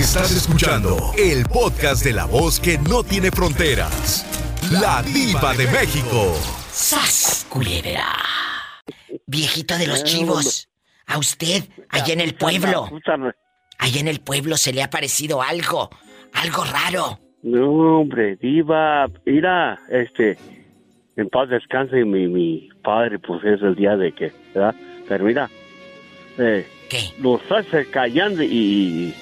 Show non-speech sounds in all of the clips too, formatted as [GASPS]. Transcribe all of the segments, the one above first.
Estás escuchando el podcast de la voz que no tiene fronteras. La diva de México. ¡Sas, culebra! Viejito de los chivos, a usted, allá en el pueblo, allá en el pueblo se le ha parecido algo, algo raro. No, hombre, diva, mira, este, en paz descanse mi, mi padre, pues es el día de que, ¿verdad? Pero mira, eh, ¿Qué? los se caían y,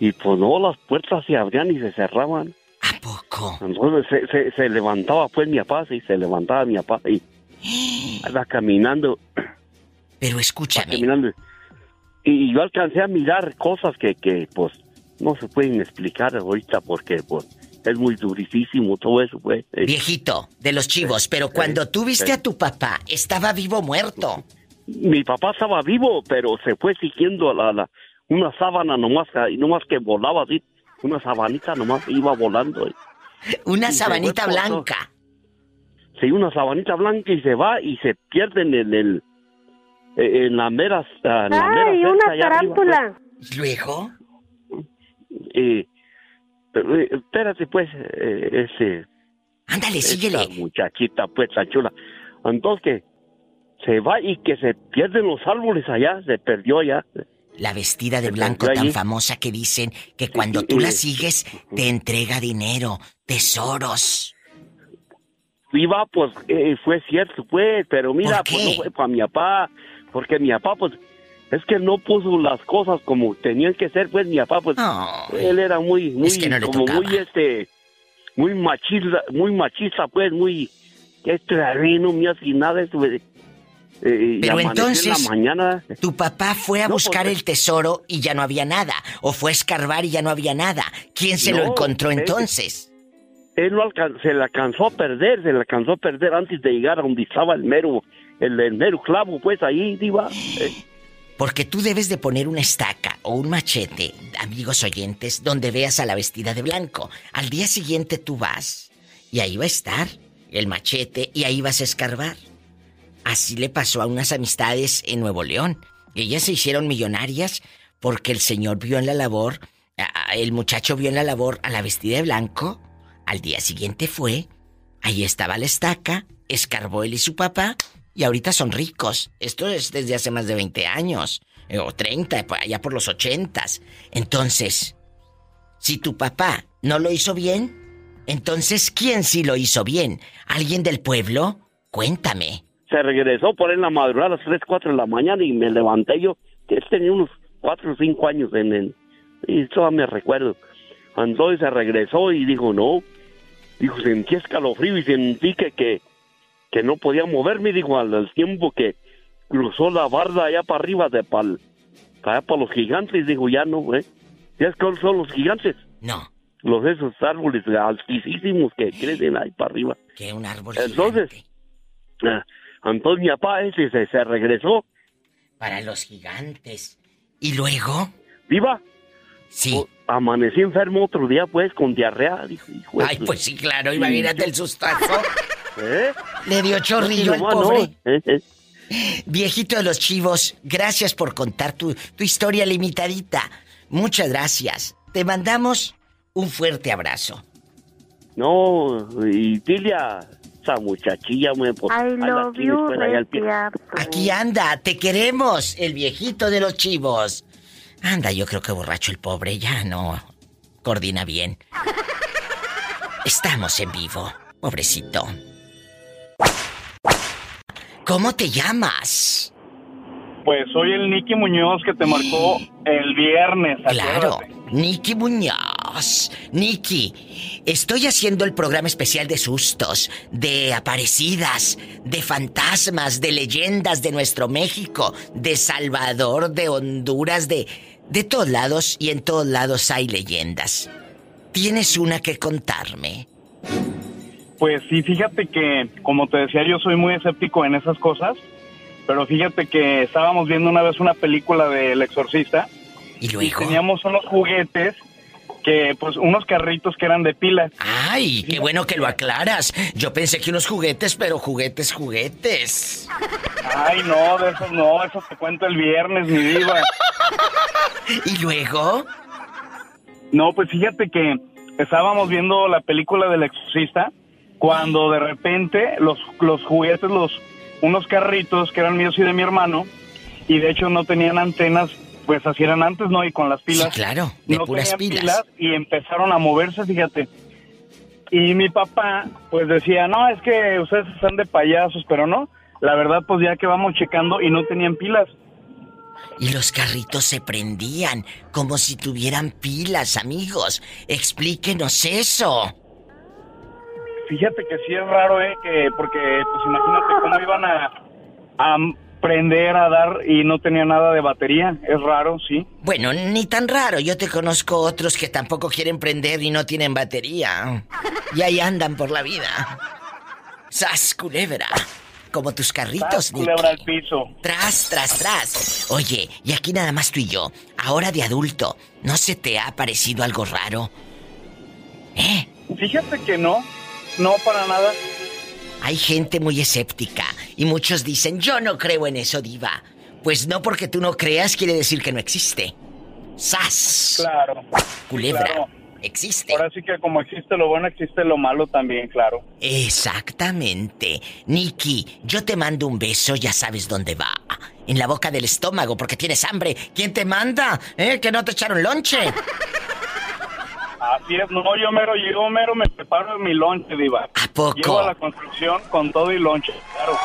y pues no, las puertas se abrían y se cerraban. ¿A poco? Entonces se, se, se levantaba pues mi papá, sí, se levantaba mi papá y [GASPS] iba caminando, Pero escúchame, caminando. Y yo alcancé a mirar cosas que, que pues no se pueden explicar ahorita porque pues es muy durísimo todo eso, pues. Eh, viejito de los chivos, pero cuando tú viste a tu papá, ¿estaba vivo o muerto? mi papá estaba vivo, pero se fue siguiendo la, la, una sábana nomás, y nomás que volaba así, una sabanita nomás iba volando. Una Y sabanita blanca. Sí, una sabanita blanca y se va y se pierde en el, el- eh, en la mera, ah, en la mera ¡Ay, cerca una pues. tarántula! Luego, Eh, pero, eh, espérate, pues, eh, ese, ándale, síguele. muchachita, pues, la chula. Entonces que se va y que se pierden los árboles allá, se perdió allá. La vestida de blanco tan allí. famosa que dicen que cuando tú la sigues te entrega dinero, tesoros. Viva, pues, eh, fue cierto, pues, pero mira, pues no fue para mi papá, porque mi papá, pues, es que no puso las cosas como tenían que ser, pues, mi papá, pues, Ay. él era muy, muy, Es que no como tocaba. muy, este, muy machista, muy machista, pues, muy, este, no me hace nada, eso, eh, y Pero entonces- en la mañana, Tu papá fue a No, buscar porque- el tesoro y ya no había nada. O fue a escarbar y ya no había nada. ¿Quién se lo encontró eh, entonces? él no se le alcanzó a perder, se le alcanzó a perder antes de llegar a donde estaba el mero, el, el mero clavo, pues, ahí, diva, eh, Porque tú debes de poner una estaca o un machete, amigos oyentes, donde veas a la vestida de blanco. Al día siguiente tú vas y ahí va a estar el machete y ahí vas a escarbar. Así le pasó a unas amistades en Nuevo León. Ellas se hicieron millonarias porque el señor vio en la labor, el muchacho vio en la labor a la vestida de blanco. Al día siguiente fue, ahí estaba la estaca, escarbó él y su papá y ahorita son ricos. Esto es desde hace más de 20 años, eh, o 30, por allá por los 80. Entonces, si tu papá no lo hizo bien, entonces ¿quién sí lo hizo bien? ¿Alguien del pueblo? Cuéntame. Se regresó por ahí en la madrugada a las 3, 4 de la mañana y me levanté yo, que él tenía unos 4 o 5 años en el... Y todavía me recuerdo. Entonces se regresó y dijo, no. Dijo, sentí escalofrío y sentí que, que, que no podía moverme. Dijo, al, al tiempo que cruzó la barda allá para arriba, de pal, para allá para los gigantes. Dijo, ya no, ¿eh? ¿Ya cuáles son los gigantes? No, Los esos árboles altísimos que crecen ahí para arriba. que un árbol Entonces- gigante. Entonces mi papá ese se, se regresó. Para los gigantes. ¿Y luego? Viva, Sí. o- amanecí enfermo otro día, pues, con diarrea. Dijo, hijo Ay, pues sí, claro, imagínate el sustazo. ¿Eh? Le dio chorrillo al no, pobre. ¿eh? ¿eh? Viejito de los chivos, gracias por contar tu, tu historia limitadita. Muchas gracias. Te mandamos un fuerte abrazo. No, y dile a esa muchachilla, me, pues, I love you. Aquí anda, te queremos, el viejito de los chivos. Anda, yo creo que borracho el pobre ya no coordina bien. Estamos en vivo, pobrecito. ¿Cómo te llamas? Pues soy el Nicky Muñoz que te marcó el viernes. Claro. Nicky Muñoz. Nicky, estoy haciendo el programa especial de sustos, de aparecidas, de fantasmas, de leyendas de nuestro México, de Salvador, de Honduras, de de todos lados y en todos lados hay leyendas. ¿Tienes una que contarme? Pues sí, fíjate que, como te decía, yo soy muy escéptico en esas cosas. Pero fíjate que estábamos viendo una vez una película del Exorcista Y teníamos unos juguetes que, pues, unos carritos que eran de pilas. Ay, qué bueno que lo aclaras. Yo pensé que unos juguetes, pero juguetes, juguetes. Ay, no, de esos no, eso te cuento el viernes, mi diva. [LAUGHS] ¿Y luego? No, pues fíjate que estábamos viendo la película del exorcista cuando de repente los, los juguetes, los unos carritos que eran míos y de mi hermano, y de hecho no tenían antenas, pues así eran antes, ¿no? Y con las pilas. Sí, claro, de no puras pilas. Y empezaron a moverse, fíjate. Y mi papá, pues decía, no, es que ustedes están de payasos, pero no. La verdad, pues ya que vamos checando y no tenían pilas. Y los carritos se prendían como si tuvieran pilas, amigos. Explíquenos eso. Fíjate que sí es raro, ¿eh? Que, porque, pues imagínate cómo iban a, a prender, a dar y no tenía nada de batería. Es raro, sí. Bueno, ni tan raro. Yo te conozco otros que tampoco quieren prender y no tienen batería. Y ahí andan por la vida. ¡Sas, culebra! Como tus carritos, Sas, culebra al piso. Tras, tras, tras. Oye, y aquí nada más tú y yo. Ahora de adulto, ¿no se te ha parecido algo raro? ¿Eh? Fíjate que no, no para nada. Hay gente muy escéptica y muchos dicen, yo no creo en eso, diva. Pues no porque tú no creas quiere decir que no existe. ¡Sas! Claro. Culebra. claro. Existe. Ahora sí que como existe lo bueno, existe lo malo también, claro. Exactamente. Nikki, yo te mando un beso, ya sabes dónde va. En la boca del estómago porque tienes hambre. ¿Quién te manda? ¿Eh? Que no te echaron lonche. [LAUGHS] Así es, no, yo mero, yo mero me preparo mi lonche, diva. ¿A poco? Llego a la construcción con todo y lonche, claro.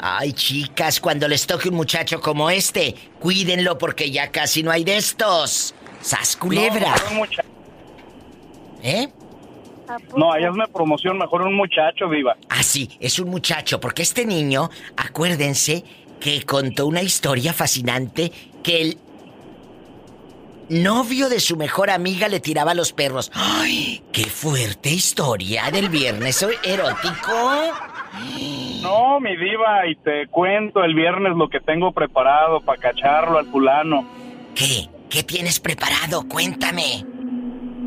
Ay, chicas, cuando les toque un muchacho como este, cuídenlo porque ya casi no hay de estos. ¡Sas culebra! No, mejor un mucha- ¿Eh? no, allá es una promoción, mejor un muchacho, diva. Ah, sí, es un muchacho, porque este niño, acuérdense que contó una historia fascinante que el novio de su mejor amiga le tiraba a los perros. ¡Ay! ¡Qué fuerte historia del viernes erótico! No, mi diva, y te cuento el viernes lo que tengo preparado para cacharlo al fulano. ¿Qué? ¿Qué tienes preparado? Cuéntame.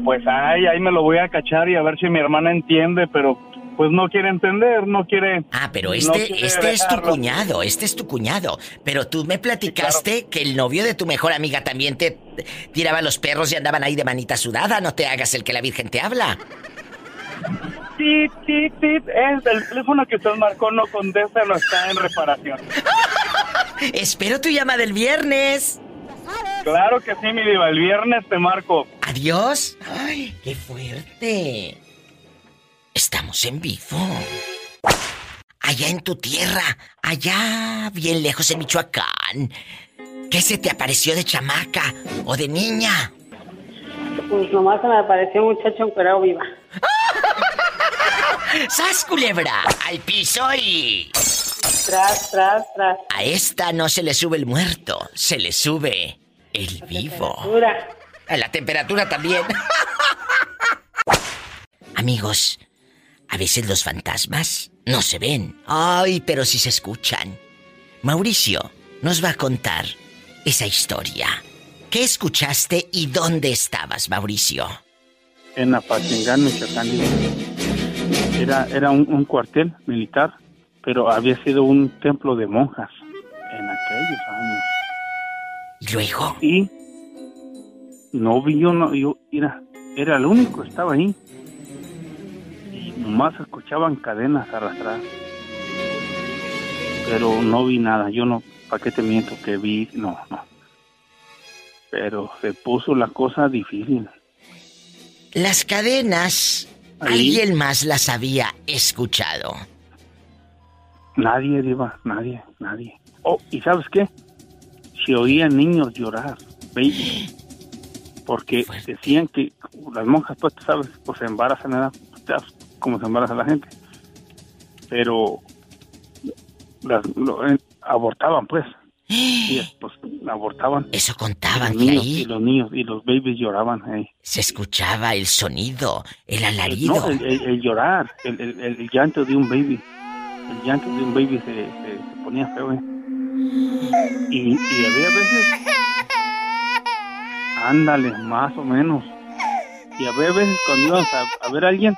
Pues ay, ahí me lo voy a cachar y a ver si mi hermana entiende, pero pues no quiere entender, no quiere. Ah, pero este, este es tu cuñado, este es tu cuñado. Pero tú me platicaste que el novio de tu mejor amiga también te tiraba los perros y andaban ahí de manita sudada. No te hagas el que la Virgen te habla. Tit, tit, tit, es el teléfono que usted marcó no contesta, no está en reparación. [LAUGHS] Espero tu llamada del viernes. Claro que sí, mi diva, el viernes te marco. Adiós. Ay, qué fuerte. Estamos en vivo. Allá en tu tierra, allá bien lejos en Michoacán. ¿Qué se te apareció de chamaca o de niña? Pues nomás se me apareció un muchacho encuerado viva. [LAUGHS] ¡Sas, culebra! ¡Al piso y... Tras, tras, tras. A esta no se le sube el muerto, se le sube el vivo. Temperatura. A la temperatura también. [LAUGHS] Amigos, a veces los fantasmas no se ven. Ay, pero sí se escuchan. Mauricio nos va a contar esa historia. ¿Qué escuchaste y dónde estabas, Mauricio? en Apachingán, Michoacán. Era, era un, un cuartel militar, pero había sido un templo de monjas en aquellos años. ¿Y luego? Y no vi yo, no, yo era, era el único estaba ahí. Y nomás escuchaban cadenas arrastradas. Pero no vi nada, yo no, ¿para qué te miento que vi? No, no. Pero se puso la cosa difícil. Las cadenas, Ahí. alguien más las había escuchado. Nadie, Diva, nadie, nadie. Oh, ¿y sabes qué? Se oían niños llorar, baby. Porque Fuerte. decían que las monjas, pues, tú sabes, pues se embarazan, ¿verdad? Cómo se embaraza la gente. Pero las, lo- eh, abortaban, pues. Y pues abortaban. Eso Y contaban los que niños, y ahí los niños y los babies lloraban. eh. se escuchaba el sonido, el alarido. No, el, el- el llorar, el, el- el llanto de un baby. El llanto de un baby se, se- se ponía feo. ¿eh? Y, y había veces. Ándale, más o menos. Y había veces cuando a, a ver a alguien,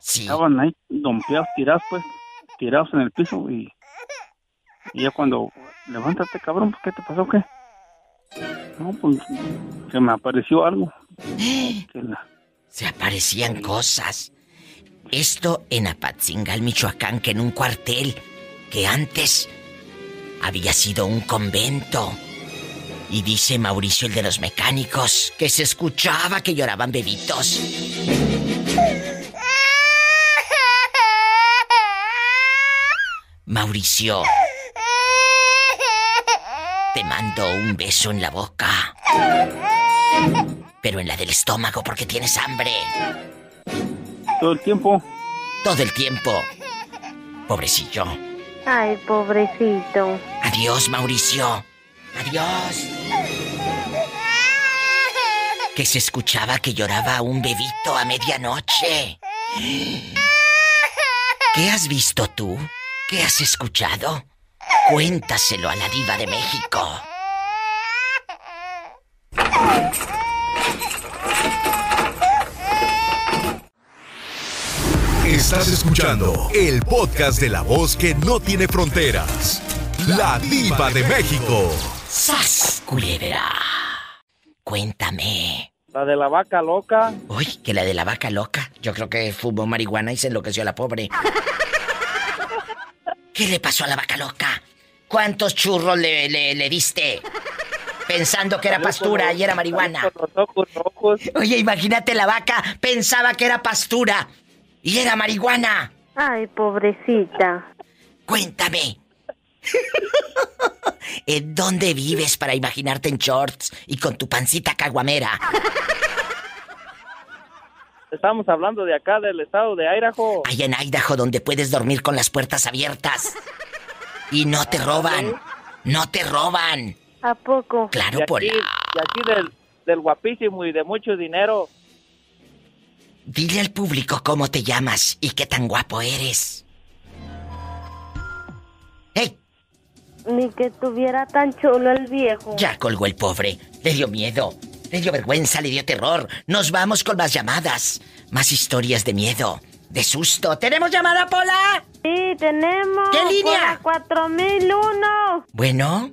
Sí. estaban ahí dompeados, tirados, pues, tirados en el piso. Y, y ya cuando, levántate, cabrón, ¿qué te pasó? ¿Qué? No, pues, se me apareció algo. [GASPS] Se aparecían cosas. Esto en Apatzingal, Michoacán, que en un cuartel que antes había sido un convento. Y dice Mauricio, el de los mecánicos, que se escuchaba que lloraban bebitos. Mauricio, te mando un beso en la boca. Pero en la del estómago porque tienes hambre. Todo el tiempo. Todo el tiempo. Pobrecillo. Ay, pobrecito. Adiós, Mauricio. Adiós. Que se escuchaba que lloraba un bebito a medianoche. ¿Qué has visto tú? ¿Qué has escuchado? Cuéntaselo a la diva de México. Estás escuchando el podcast de la voz que no tiene fronteras. La diva de México. ¡Sas, culebra! Cuéntame. La de la vaca loca. Uy, que la de la vaca loca. Yo creo que fumó marihuana y se enloqueció a la pobre. ¿Qué le pasó a la vaca loca? ¿Cuántos churros le, le, le diste? Pensando que era pastura y era marihuana. Oye, imagínate la vaca pensaba que era pastura y era marihuana. Ay, pobrecita. Cuéntame. [LAUGHS] ¿En dónde vives para imaginarte en shorts y con tu pancita caguamera? Estamos hablando de acá, del estado de Idaho. Hay en Idaho donde puedes dormir con las puertas abiertas. Y no te roban. No te roban. ¿A poco? Claro, Y aquí, Pola. y aquí del, del guapísimo y de mucho dinero. Dile al público cómo te llamas y qué tan guapo eres. ¡Hey! Ni que tuviera tan chulo el viejo. Ya colgó el pobre. Le dio miedo. Le dio vergüenza, le dio terror. Nos vamos con más llamadas. Más historias de miedo. De susto. ¿Tenemos llamada, Pola? Sí, tenemos. ¿Qué línea? Por la 4001. Bueno.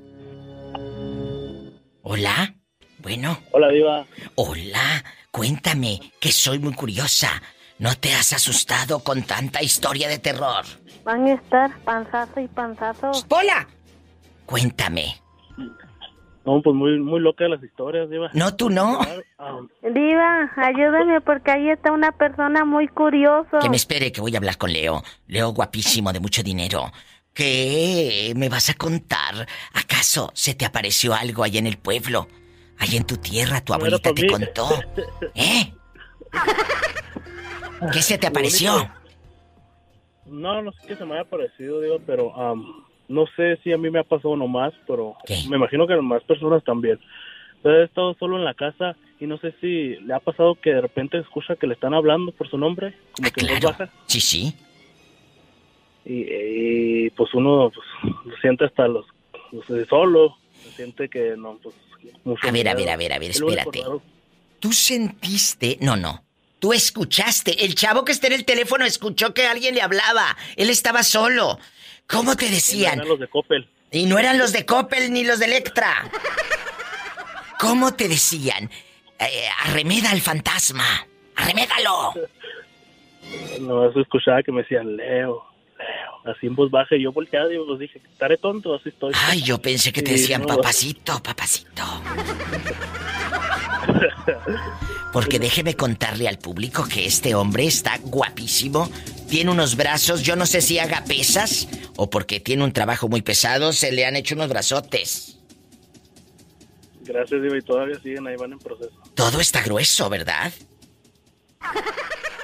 Hola. Bueno. Hola, Diva. Hola. Cuéntame, que soy muy curiosa. ¿No te has asustado con tanta historia de terror? Van a estar panzazo y panzazo. ¡Pola! Cuéntame. No, pues muy, muy loca las historias, Diva. No, tú no. Ah, Diva, ayúdame porque ahí está una persona muy curiosa. Que me espere, que voy a hablar con Leo. Leo guapísimo, de mucho dinero. ¿Qué me vas a contar? ¿Acaso se te apareció algo ahí en el pueblo? Ahí en tu tierra, tu abuelita pa' te contó. ¿Eh? ¿Qué se te apareció? No, no sé qué se me haya parecido, Diva, pero am, no sé si a mí me ha pasado nomás, pero ¿Qué? me imagino que a más personas también. Pero he estado solo en la casa y no sé si le ha pasado que de repente escucha que le están hablando por su nombre, como Ah, que claro. baja. Sí, sí. y, y, pues uno pues, siente hasta los, los- solo se siente que no pues mucho A ver, a ver, a ver, a ver, espérate. Tú sentiste... No, no. Tú escuchaste. El chavo que está en el teléfono escuchó que alguien le hablaba. Él estaba solo. ¿Cómo te decían? Eran los de Coppel Y no eran los de Coppel ni los de Electra. ¿Cómo te decían? Eh, arremeda al fantasma. Arremédalo. no se escuchaba que me decían Leo Leo así en voz baja y yo volteaba y pues dije estaré tonto así estoy Ay, yo pensé que te Sí, decían no. papacito, papacito. Porque déjeme contarle al público que este hombre está guapísimo. Tiene unos brazos, yo no sé si haga pesas o porque tiene un trabajo muy pesado, se le han hecho unos brazotes. gracias Diva y todavía siguen ahí van en proceso Todo está grueso, ¿verdad?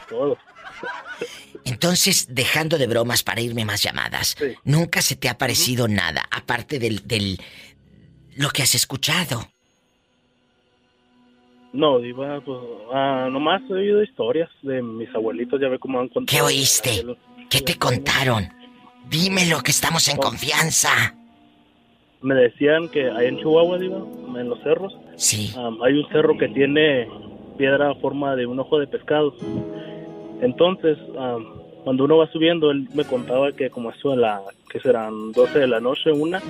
todo Entonces, dejando de bromas para irme más llamadas, Sí. nunca se te ha parecido nada, aparte del, del lo que has escuchado. No Diva pues ah, nomás he oído historias de mis abuelitos ya ve cómo han contado ¿Qué oíste? ¿Qué te contaron? Dímelo que estamos en confianza. me decían que ahí en Chihuahua Diva en los cerros Sí. Hay un cerro que tiene piedra a forma de un ojo de pescado. Entonces, am, cuando uno va subiendo, él me contaba que como eso de la, que serán 12 de la noche, una,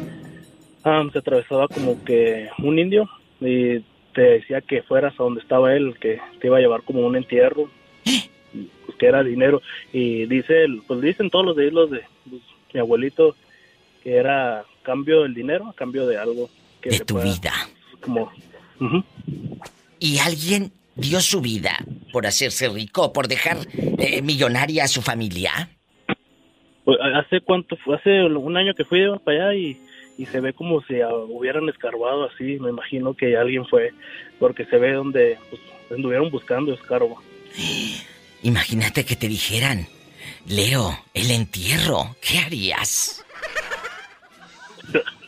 am, se atravesaba como que un indio y te decía que fueras a donde estaba él, que te iba a llevar como un entierro, pues, que era dinero. Y dice, pues dicen todos los de los de pues, mi abuelito que era cambio del dinero a cambio de algo. Que De tu pueda, vida. Como. Y alguien dio su vida por hacerse rico, por dejar eh, millonaria a su familia. Pues, hace cuánto fue, hace un año que fui para allá y, y se ve como si ah, hubieran escarbado así, me imagino que alguien fue, porque se ve donde pues, anduvieron buscando escarbo. [GASPS] Imagínate que te dijeran, Leo, el entierro, ¿qué harías? [LAUGHS]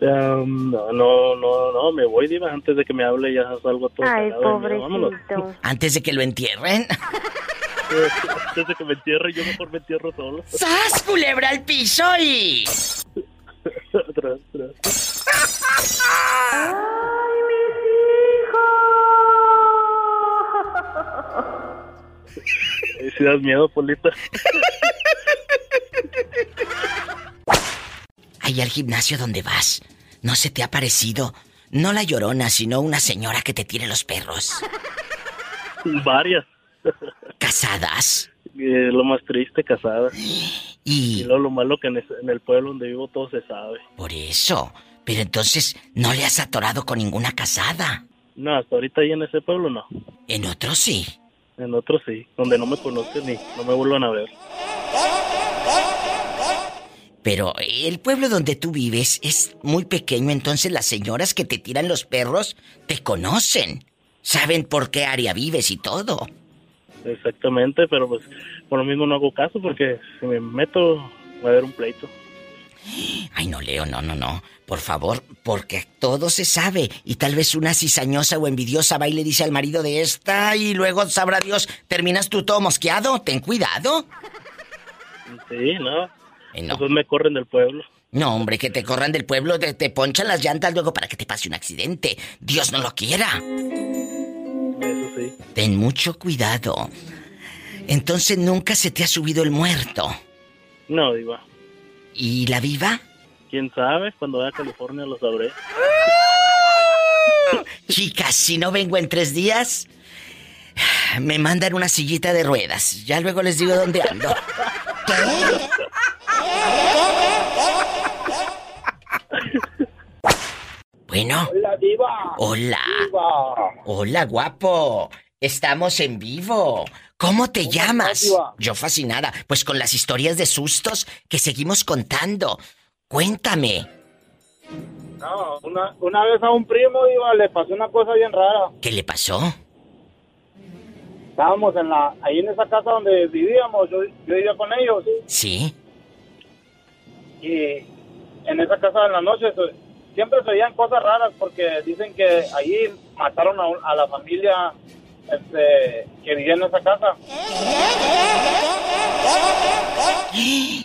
Um, no, no, no, no, me voy, Diva, antes de que me hable ya salgo todo Ay, pobrecito. [LAUGHS] Antes de que lo entierren. [LAUGHS] Antes de que me entierre, yo mejor me entierro solo. ¡Sas, culebra al piso y... Tras, tras. ¡Ay, mis hijos! Eh, Si das miedo, Polita. Ahí al gimnasio donde vas, ¿no se te ha parecido? No la llorona, sino una señora que te tire los perros. Varias. ¿Casadas? Eh, lo más triste, casada. [GASPS] Y Y luego lo malo que en el pueblo donde vivo todo se sabe. por eso. Pero entonces, ¿no le has atorado con ninguna casada? No, hasta ahorita ahí en ese pueblo no. En otro sí. En otro sí, donde no me conocen ni no me vuelvan a ver. Pero el pueblo donde tú vives es muy pequeño, entonces las señoras que te tiran los perros te conocen. Saben por qué área vives y todo. Exactamente, pero pues por lo mismo no hago caso porque si me meto va a haber un pleito. Ay, no, Leo, no, no, no. Por favor, porque todo se sabe. Y tal vez una cizañosa o envidiosa va y le dice al marido de esta y luego sabrá Dios, terminas tú todo mosqueado. Ten cuidado. Sí, no. Eh, no. Me corren del pueblo. No, hombre, que te corran del pueblo, te, te ponchan las llantas luego para que te pase un accidente. Dios no lo quiera. Eso sí. Ten mucho cuidado. Entonces nunca se te ha subido el muerto. No, diva. ¿Y la viva? ¿Quién sabe? Cuando vaya a California lo sabré. [LAUGHS] Chicas, si no vengo en tres días, me mandan una sillita de ruedas. Ya luego les digo dónde ando. Bueno. Hola, diva. Hola. Diva. Hola, guapo. Estamos en vivo. ¿Cómo te llamas? diva? Yo fascinada. Pues con las historias de sustos que seguimos contando. Cuéntame. No, una, una vez a un primo, diva, le pasó una cosa bien rara. ¿Qué le pasó? Estábamos en la, ahí en esa casa donde vivíamos, yo, yo vivía con ellos, Sí. y en esa casa en la noche siempre se veían cosas raras porque dicen que ahí mataron a la familia este, que vivía en esa casa.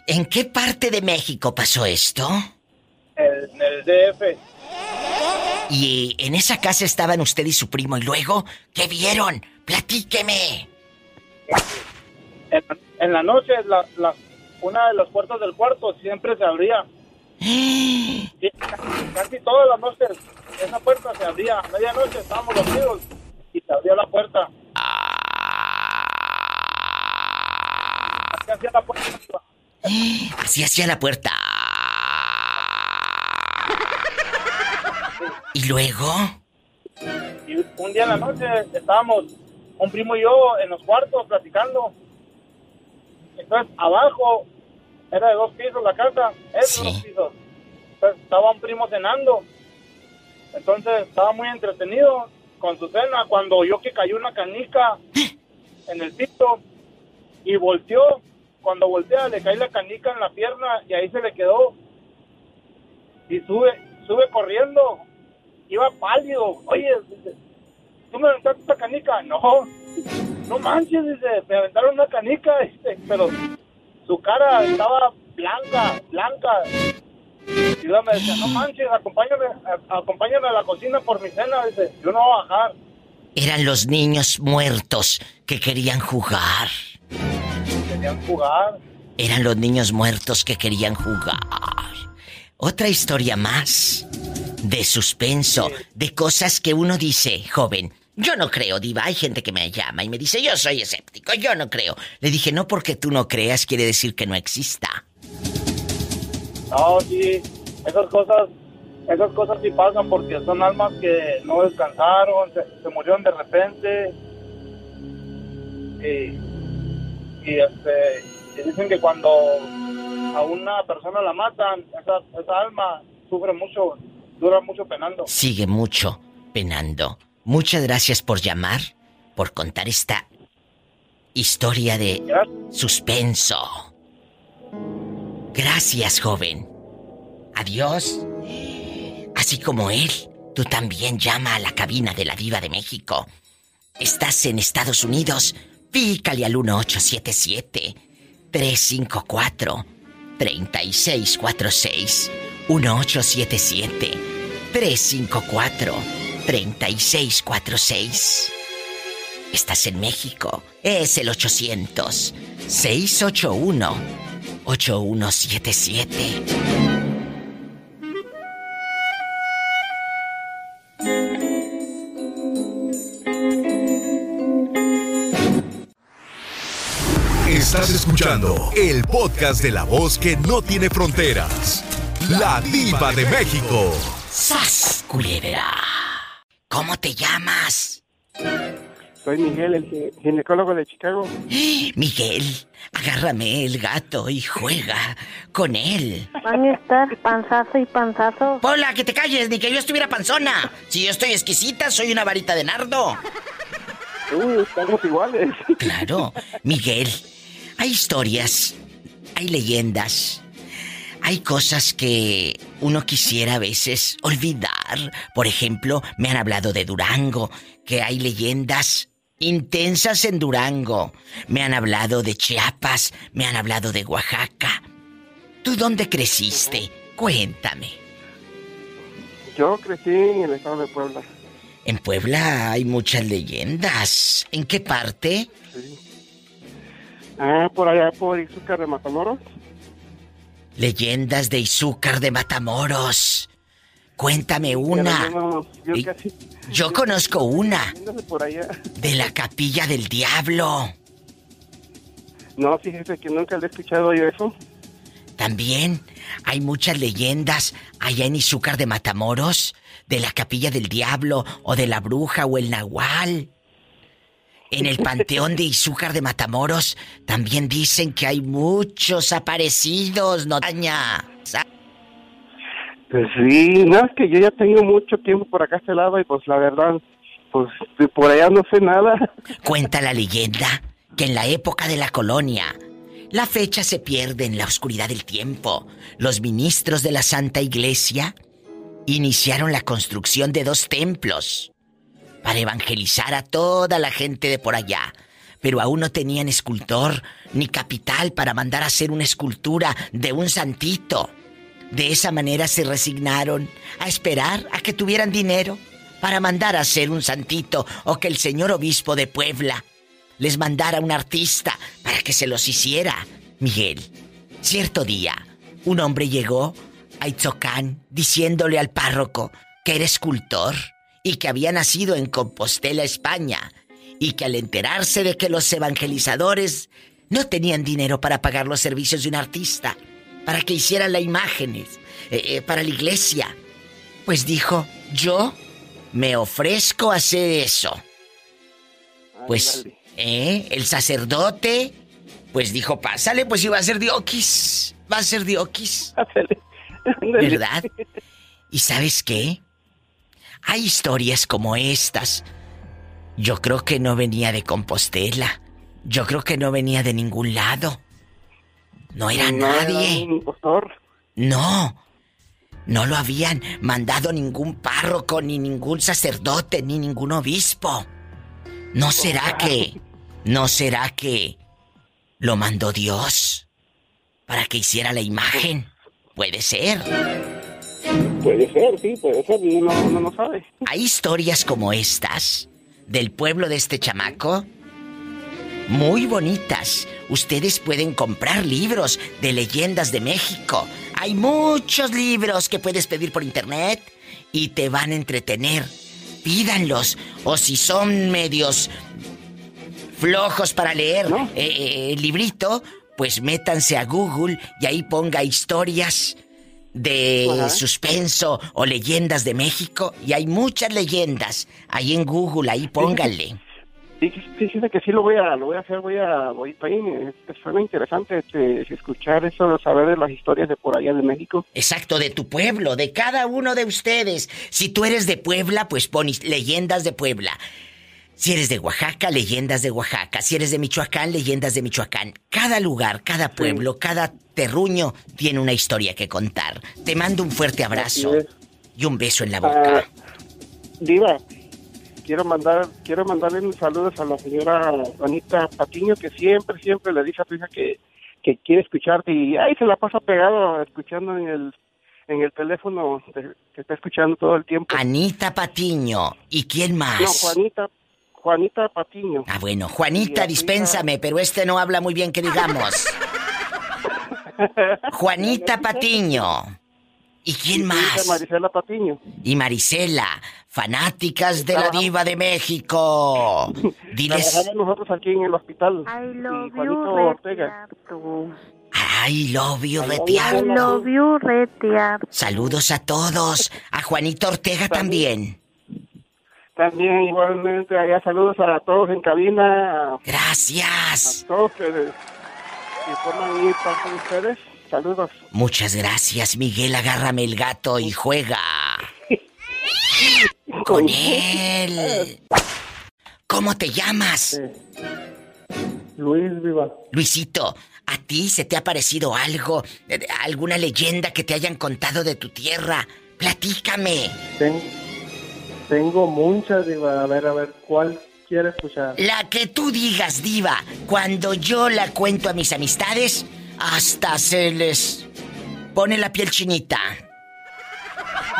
¿En qué parte de México pasó esto? En el DF. Y en esa casa estaban usted y su primo y luego, ¿qué vieron? Platíqueme. En, en la noche, la, la- una de las puertas del cuarto siempre se abría. [GASPS] Sí, casi, casi todas las noches esa puerta se abría. A medianoche estábamos dormidos y se abría la puerta. Así hacía la puerta. Así hacía la puerta. ¿Y luego? Y un día en la noche estábamos, un primo y yo, en los cuartos platicando. Entonces, abajo, era de dos pisos la casa, es de dos pisos. Entonces, estaba un primo cenando. Entonces, estaba muy entretenido con su cena cuando oyó que cayó una canica [GASPS] en el piso y volteó. Cuando voltea, le cae la canica en la pierna y ahí se le quedó. Y sube, sube corriendo iba pálido. Oye, dice, ¿tú me aventaste esta canica? No, no manches, dice, me aventaron una canica, [LAUGHS] dice, pero su cara estaba blanca, blanca. Y luego me decía, no manches, acompáñame, acompáñame a la cocina por mi cena, dice, yo no voy a bajar. Eran los niños muertos que querían jugar. Querían jugar. Eran los niños muertos que querían jugar. Otra historia más. De suspenso, de cosas que uno dice, joven. Yo no creo, Diva. Hay gente que me llama y me dice, yo soy escéptico, yo no creo. Le dije, no porque tú no creas quiere decir que no exista. No, sí, esas cosas, esas cosas sí pasan porque son almas que no descansaron, se, murieron de repente. Y, y este, dicen que cuando a una persona la matan, esa, esa alma sufre mucho, dura mucho penando. Sigue mucho penando. Muchas gracias por llamar, por contar esta historia de suspenso. Gracias, joven. Adiós. Así como él, tú también llama a la cabina de la Diva de México. Estás en Estados Unidos, pícale al 1877 354 3646 1877 354 3646. Estás en México. Es el 800 681 8177. Escuchando el podcast de la voz que no tiene fronteras. La diva de México. ¡Sas, ¿Cómo te llamas? Soy Miguel, el ginecólogo de Chicago. Miguel, agárrame el gato y juega con él. Van a estar panzazo y panzazo. Hola, que te calles, ni que yo estuviera panzona. Si yo estoy exquisita, soy una varita de nardo. Uy, estamos iguales. Claro, Miguel, hay historias, hay leyendas, hay cosas que uno quisiera a veces olvidar. Por ejemplo, me han hablado de Durango, que hay leyendas intensas en Durango. Me han hablado de Chiapas, me han hablado de Oaxaca. ¿Tú dónde creciste? Cuéntame. Yo crecí en el estado de Puebla. En Puebla hay muchas leyendas. ¿En qué parte? Sí. Ah, por allá por Izúcar de Matamoros. Leyendas de Izúcar de Matamoros. Cuéntame una. yo, conozco una. De la capilla del diablo. No, fíjese que nunca le he escuchado yo eso. También hay muchas leyendas allá en Izúcar de Matamoros, de la capilla del diablo, o de la bruja, o el nahual. En el panteón de Izúcar de Matamoros también dicen que hay muchos aparecidos, ¿no, Daña? Pues sí, no, es que yo ya tengo mucho tiempo por acá a este lado y pues la verdad, pues por allá no sé nada. Cuenta la leyenda que en la época de la colonia, la fecha se pierde en la oscuridad del tiempo. Los ministros de la Santa Iglesia iniciaron la construcción de dos templos para evangelizar a toda la gente de por allá. Pero aún no tenían escultor ni capital para mandar a hacer una escultura de un santito. De esa manera se resignaron a esperar a que tuvieran dinero para mandar a hacer un santito o que el señor obispo de Puebla les mandara un artista para que se los hiciera. Miguel, cierto día, un hombre llegó a Itzocán diciéndole al párroco que era escultor y que había nacido en Compostela, España, y que al enterarse de que los evangelizadores no tenían dinero para pagar los servicios de un artista, para que hiciera las imágenes eh, eh, para la iglesia, pues dijo, yo me ofrezco a hacer eso. Pues, ¿eh? El sacerdote, pues dijo, pásale, pues iba a ser dioquis, va a ser dioquis. ¿Verdad? ¿Y sabes qué? Hay historias como estas. Yo creo que no venía de Compostela. Yo creo que no venía de ningún lado. No era nadie. no. No lo habían mandado ningún párroco, ni ningún sacerdote, ni ningún obispo. ¿No será que... [LAUGHS] ¿No será que... lo mandó Dios? Para que hiciera la imagen. Puede ser. Puede ser, sí, puede ser, no, no, sabe. Hay historias como estas del pueblo de este chamaco. Muy bonitas. Ustedes pueden comprar libros de leyendas de México. Hay muchos libros que puedes pedir por internet y te van a entretener. Pídanlos. O si son medios flojos para leer eh, eh, el librito, pues métanse a Google y ahí ponga historias de suspenso o leyendas de México. Y hay muchas leyendas ahí en Google, ahí pónganle. Sí, fíjese que sí lo voy a, lo voy a hacer, voy a, voy para ahí, este, suena interesante este, escuchar eso, saber de las historias de por allá de México. Exacto, de tu pueblo, de cada uno de ustedes. Si tú eres de Puebla, pues pones leyendas de Puebla. Si eres de Oaxaca, leyendas de Oaxaca. Si eres de Michoacán, leyendas de Michoacán. Cada lugar, cada pueblo, cada terruño tiene una historia que contar. Te mando un fuerte abrazo y un beso en la boca. Ah, diva, quiero mandar quiero mandarle un saludos a la señora Anita Patiño que siempre siempre le dice a tu hija que, que quiere escucharte y ahí se la pasa pegado escuchando en el en el teléfono que está escuchando todo el tiempo. Anita Patiño. ¿Y quién más? No, Juanita Juanita Patiño. Ah, bueno, Juanita, dispénsame, pero este no habla muy bien que digamos. [LAUGHS] Juanita Patiño. ¿Y quién más? Marisela Patiño. Y Marisela, fanáticas de la diva de México. [LAUGHS] Diles. Trabajamos nosotros aquí en el hospital. I love Juanito you, Ortega. I love you, I Retiarto. love you, Retiarto. Saludos a todos. A Juanito Ortega también. También igualmente allá saludos a todos en cabina. Gracias. A todos que, que forman parte de ustedes. Saludos. Muchas gracias, Miguel. Agárrame el gato y juega. [LAUGHS] Con él. ¿Cómo te llamas? Luis Viva. Luisito, ¿a ti se te ha parecido algo? eh, ¿Alguna leyenda que te hayan contado de tu tierra? Platícame. Ten- tengo muchas, Diva. A ver, a ver, ¿cuál quiere escuchar? La que tú digas, diva. Cuando yo la cuento a mis amistades, hasta se les pone la piel chinita.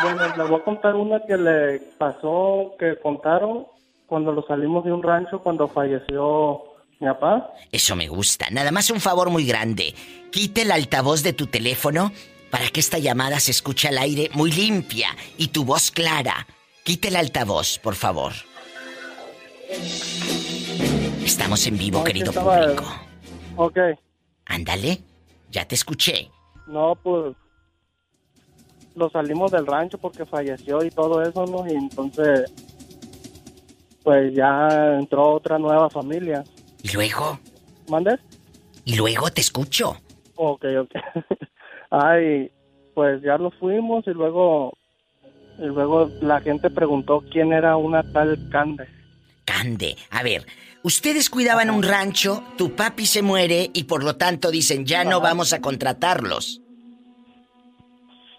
Bueno, le voy a contar una que le pasó, que contaron cuando lo salimos de un rancho cuando falleció mi papá. Eso me gusta. Nada más un favor muy grande. Quite el altavoz de tu teléfono para que esta llamada se escuche al aire muy limpia y tu voz clara. Quite el altavoz, por favor. Estamos en vivo, No, que querido estaba- público. Ok. Ándale, ya te escuché. No, pues lo salimos del rancho porque falleció y todo eso, ¿no? Y entonces, pues ya entró otra nueva familia. ¿Y luego? ¿Mandes? Y luego te escucho. Ok, ok. [LAUGHS] Ay, pues ya nos fuimos y luego, y luego la gente preguntó quién era una tal Cande. Cande, a ver, ustedes cuidaban un rancho, tu papi se muere y por lo tanto dicen ya no vamos a contratarlos.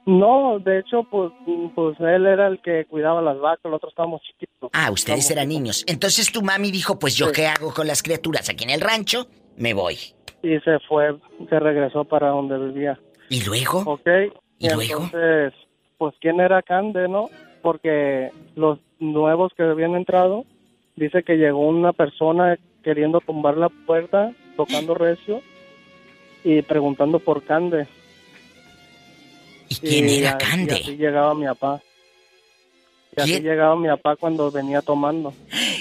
No, de hecho, pues, pues él era el que cuidaba las vacas, nosotros estábamos chiquitos. Ah, ustedes eran niños. Entonces tu mami dijo, pues yo qué hago con las criaturas aquí en el rancho, me voy. Y se fue, se regresó para donde vivía. ¿Y luego? Ok. ¿Y luego? Entonces, pues, ¿quién era Cande, no? Porque los nuevos que habían entrado, dice que llegó una persona queriendo tumbar la puerta, tocando recio y preguntando por Cande. ¿Y quién era Cande? Y así llegaba mi papá. Y así llegaba mi papá cuando venía tomando.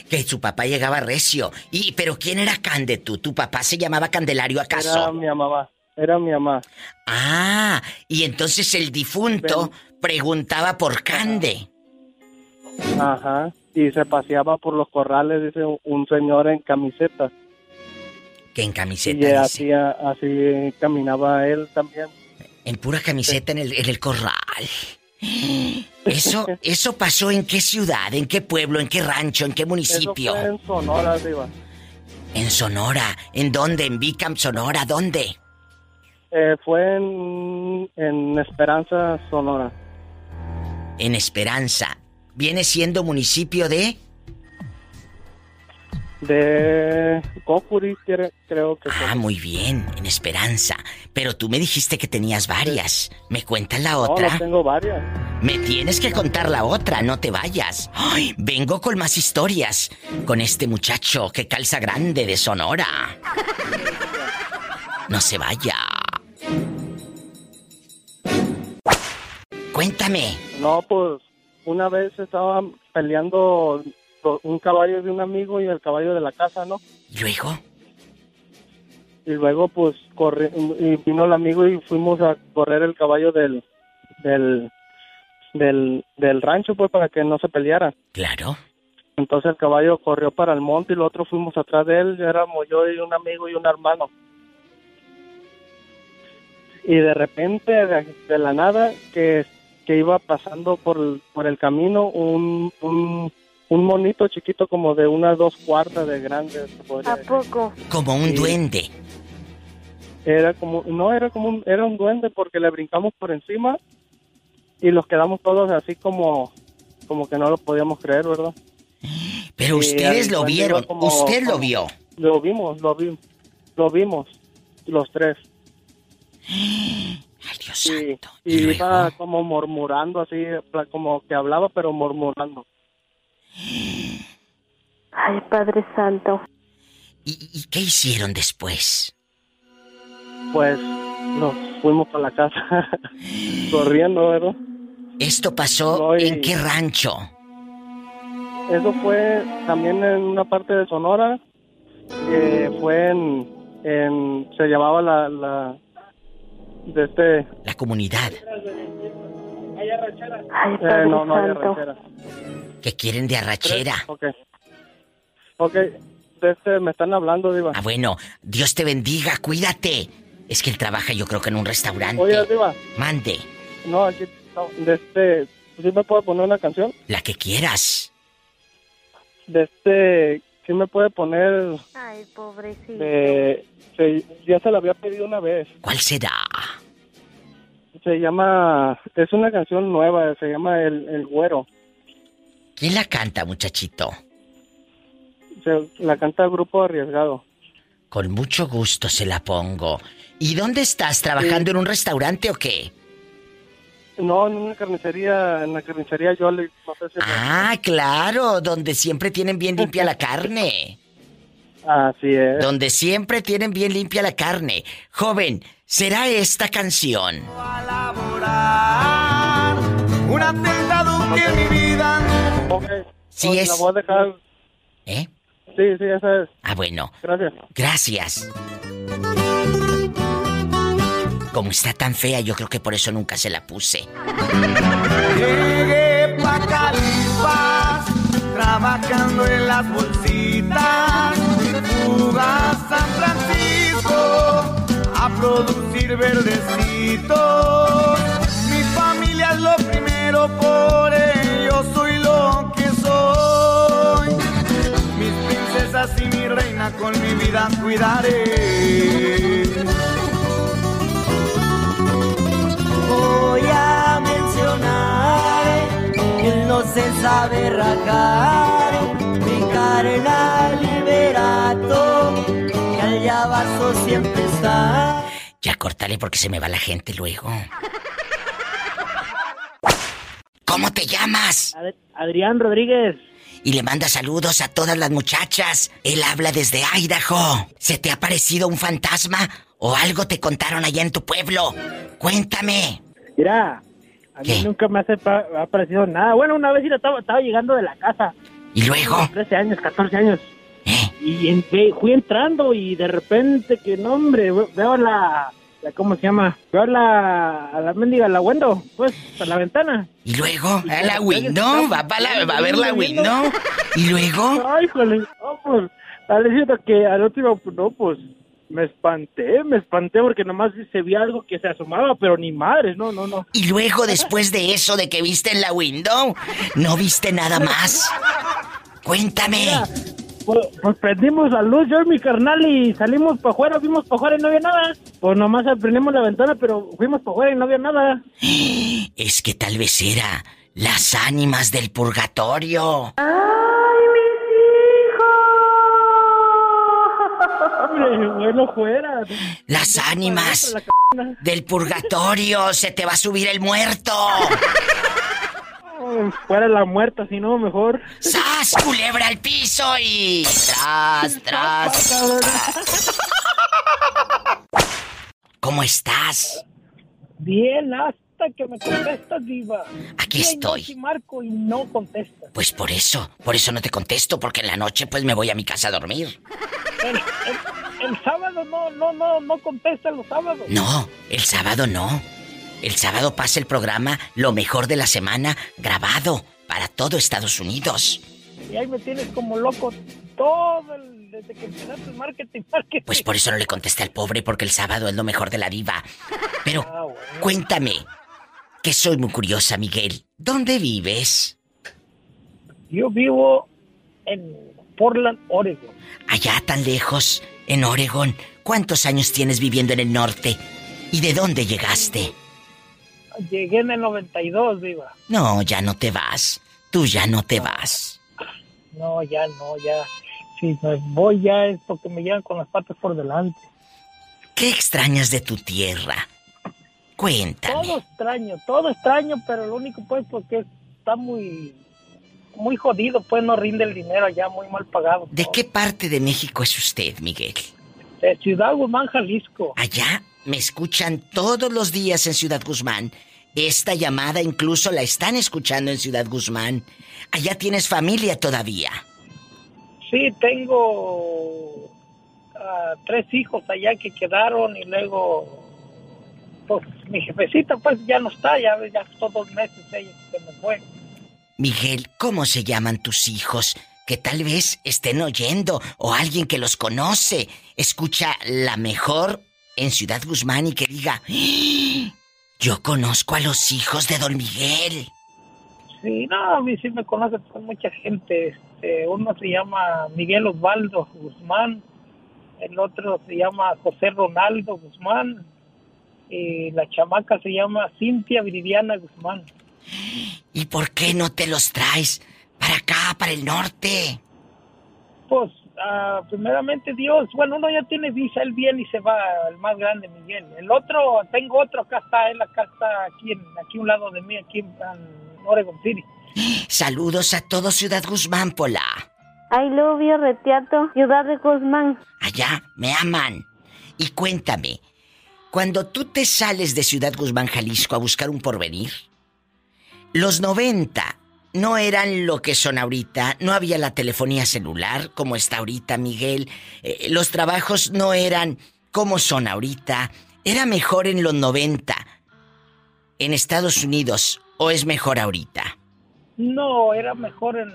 Que su papá llegaba recio. Y, pero ¿quién era Cande tú? ¿Tu papá se llamaba Candelario acaso? Era mi mamá. Era mi mamá. Ah, y entonces el difunto preguntaba por Cande. Ajá. Y se paseaba por los corrales, dice un- señor en camiseta. Que en Y camiseta dice. hacía, así caminaba él también. En pura camiseta en el, en el corral. Eso, [LAUGHS] eso pasó en qué ciudad, en qué pueblo, en qué rancho, en qué municipio. Eso fue en Sonora, Diva. En Sonora. ¿En dónde? En Bicam, Sonora. ¿Dónde? Eh, fue en, en Esperanza, Sonora. En Esperanza. Viene siendo municipio de. De creo que Ah, muy bien, en Esperanza. Pero tú me dijiste que tenías varias. ¿Me cuentas la otra? no tengo varias. Me tienes que contar la otra, no te vayas. Ay, vengo con más historias. Con este muchacho que calza grande de Sonora. [LAUGHS] No se vaya. Cuéntame. No, pues una vez estaban peleando do- un caballo de un amigo y el caballo de la casa, ¿no? ¿Y luego? Y luego, pues, corri y vino el amigo y fuimos a correr el caballo del, del, del, del rancho, pues, para que no se pelearan. Claro. Entonces el caballo corrió para el monte y los otros fuimos atrás de él. Éramos yo y un amigo y un hermano. Y de repente, de, de la nada, que, que iba pasando por, el- por el camino un, un, un monito chiquito como de unas dos cuartas de grande. ¿A decir. poco? Como un Sí. duende. Era como, no, era como un, era un duende porque le brincamos por encima y los quedamos todos así como, como que no lo podíamos creer, ¿verdad? Pero Y ustedes lo vieron. como- Usted lo vio. Lo vimos, lo vimos, lo vimos, los tres. Ay, Dios Sí, santo. y ¿Y iba como murmurando así, como que hablaba pero murmurando. Ay, Padre Santo. ¿Y, y qué hicieron después? Pues nos fuimos para la casa [LAUGHS] corriendo, ¿verdad? ¿Esto pasó No, y- en qué rancho? Eso fue también en una parte de Sonora, que fue en, en se llamaba la, la de este, La comunidad. Ay, eh, Padre no, no había Santo. ranchera. Que quieren de arrachera. Ok. Ok, de este me están hablando, Diva. Ah, bueno. Dios te bendiga. Cuídate. Es que él trabaja yo creo que en un restaurante. Oye, Diva, Mande. no, aquí, no, de este, ¿sí me puede poner una canción? La que quieras. De este, ¿sí me puede poner Ay, pobrecito. de, se- ya se la había pedido una vez. ¿Cuál será? Se llama, es una canción nueva, se llama El, el Güero. ¿Quién la canta, muchachito? Se, la canta el grupo Arriesgado. Con mucho gusto se la pongo. ¿Y dónde estás? ¿Trabajando en un restaurante o qué? No, en una carnicería, en la carnicería yo le no sé si- Ah, claro, donde siempre tienen bien limpia la carne. Así es. Donde siempre tienen bien limpia la carne. Joven, ¿será esta canción? Un atentado que mi vida. Ok, Sí pues, es. La voy a dejar. ¿Eh? Sí, sí, esa es. Ah, bueno. Gracias. Gracias. Como está tan fea, yo creo que por eso nunca se la puse. Llegué pa' Calipas, trabajando en las bolsitas. Fuga San Francisco, a producir verdecitos. Mi familia es lo primero, por ello soy lo que soy. Mis princesas y mi reina con mi vida cuidaré. Voy a mencionar que él no se sabe rajar, mi carnal liberato, que al llavazo siempre está. Ya córtale porque se me va la gente luego. ¿Cómo te llamas? Adrián Rodríguez. Y le manda saludos a todas las muchachas. Él habla desde Idaho. ¿Se te ha parecido un fantasma o algo te contaron allá en tu pueblo? Cuéntame. Mira, a mí nunca me ha parecido nada. Bueno, una vez estaba, estaba llegando de la casa. ¿Y luego? 13 años, 14 años. Y en- ve- fui entrando y de repente que no, hombre, ve- veo la, la ¿cómo se llama? Veo la, a la mendiga, la window, pues, a la ventana. ¿Y luego? ¿A la window? ¿Va, pa' la- va a ver la window? ¿Y luego? [LAUGHS] Ay, jole, no, pues, Alecito, que al último, pues, no, pues, me espanté, me espanté porque nomás se veía algo que se asomaba, pero ni madres, no, no, no. ¿Y luego después de eso de que viste en la window? ¿No viste nada más? Cuéntame. Pues, pues prendimos la luz yo y mi carnal y salimos para afuera, fuimos para afuera y no había nada. Pues nomás prendimos la ventana, pero fuimos para afuera y no había nada. [GASPS] Es que tal vez era las ánimas del purgatorio. Hombre, bueno fuera. Las ánimas del purgatorio. Se te va a subir el muerto. Fuera la muerta, si no, mejor. ¡Sas! Culebra al piso y. ¡Tras, tras! ¿Cómo estás? Bien, las que me contestas, Diva. Aquí Día y estoy. noche marco y no contestas. Pues por eso, por eso no te contesto, porque en la noche pues me voy a mi casa a dormir. El, el- el sábado no, no, no, no contestas los sábados. No, el sábado no. El sábado pasa el programa Lo mejor de la semana grabado para todo Estados Unidos. Y ahí me tienes como loco todo el, desde que empezaste el marketing, marketing. Pues por eso no le contesté al pobre, porque el sábado es lo mejor de la diva. Pero Ah, cuéntame, que soy muy curiosa, Miguel. ¿Dónde vives? Yo vivo en Portland, Oregon. Allá tan lejos, en Oregon. ¿Cuántos años tienes viviendo en el norte? ¿Y de dónde llegaste? Llegué en el 92, Diva. No, ya no te vas. Tú ya no te vas. No, ya no, ya. Si me voy ya es porque me llevan con las patas por delante. ¿Qué extrañas de tu tierra? Cuéntame. Todo extraño, todo extraño, pero lo único pues porque está muy, muy jodido, pues no rinde el dinero allá, muy mal pagado. ¿De qué parte de México es usted, Miguel? De Ciudad Guzmán, Jalisco. Allá me escuchan todos los días en Ciudad Guzmán. Esta llamada incluso la están escuchando en Ciudad Guzmán. Allá tienes familia todavía. Sí, tengo ah, tres hijos allá que quedaron y luego, pues mi jefecita pues ya no está, ya, ya estos dos meses ella se me fue. Miguel, ¿cómo se llaman tus hijos? Que tal vez estén oyendo o alguien que los conoce escucha la mejor en Ciudad Guzmán y que diga, "¡Ah! yo conozco a los hijos de Don Miguel. Sí, no, a mí sí me conoce pues, mucha gente. Este, uno se llama Miguel Osvaldo Guzmán, el otro se llama José Ronaldo Guzmán y la chamaca se llama Cintia Viridiana Guzmán. ¿Y por qué no te los traes para acá, para el norte? Pues, ah, primeramente Dios, bueno, uno ya tiene visa, él viene y se va, el más grande, Miguel. El otro, tengo otro, acá está, él acá está, aquí, en, aquí a un lado de mí, aquí en, en Oregon City. Saludos a todo Ciudad Guzmán, Pola. I love you, Retiato, Ciudad de Guzmán. Allá me aman. Y cuéntame, cuando tú te sales de Ciudad Guzmán, Jalisco, a buscar un porvenir, los 90 no eran lo que son ahorita, no había la telefonía celular como está ahorita, Miguel, eh, los trabajos no eran como son ahorita, era mejor en los 90 en Estados Unidos o es mejor ahorita. No, era mejor en,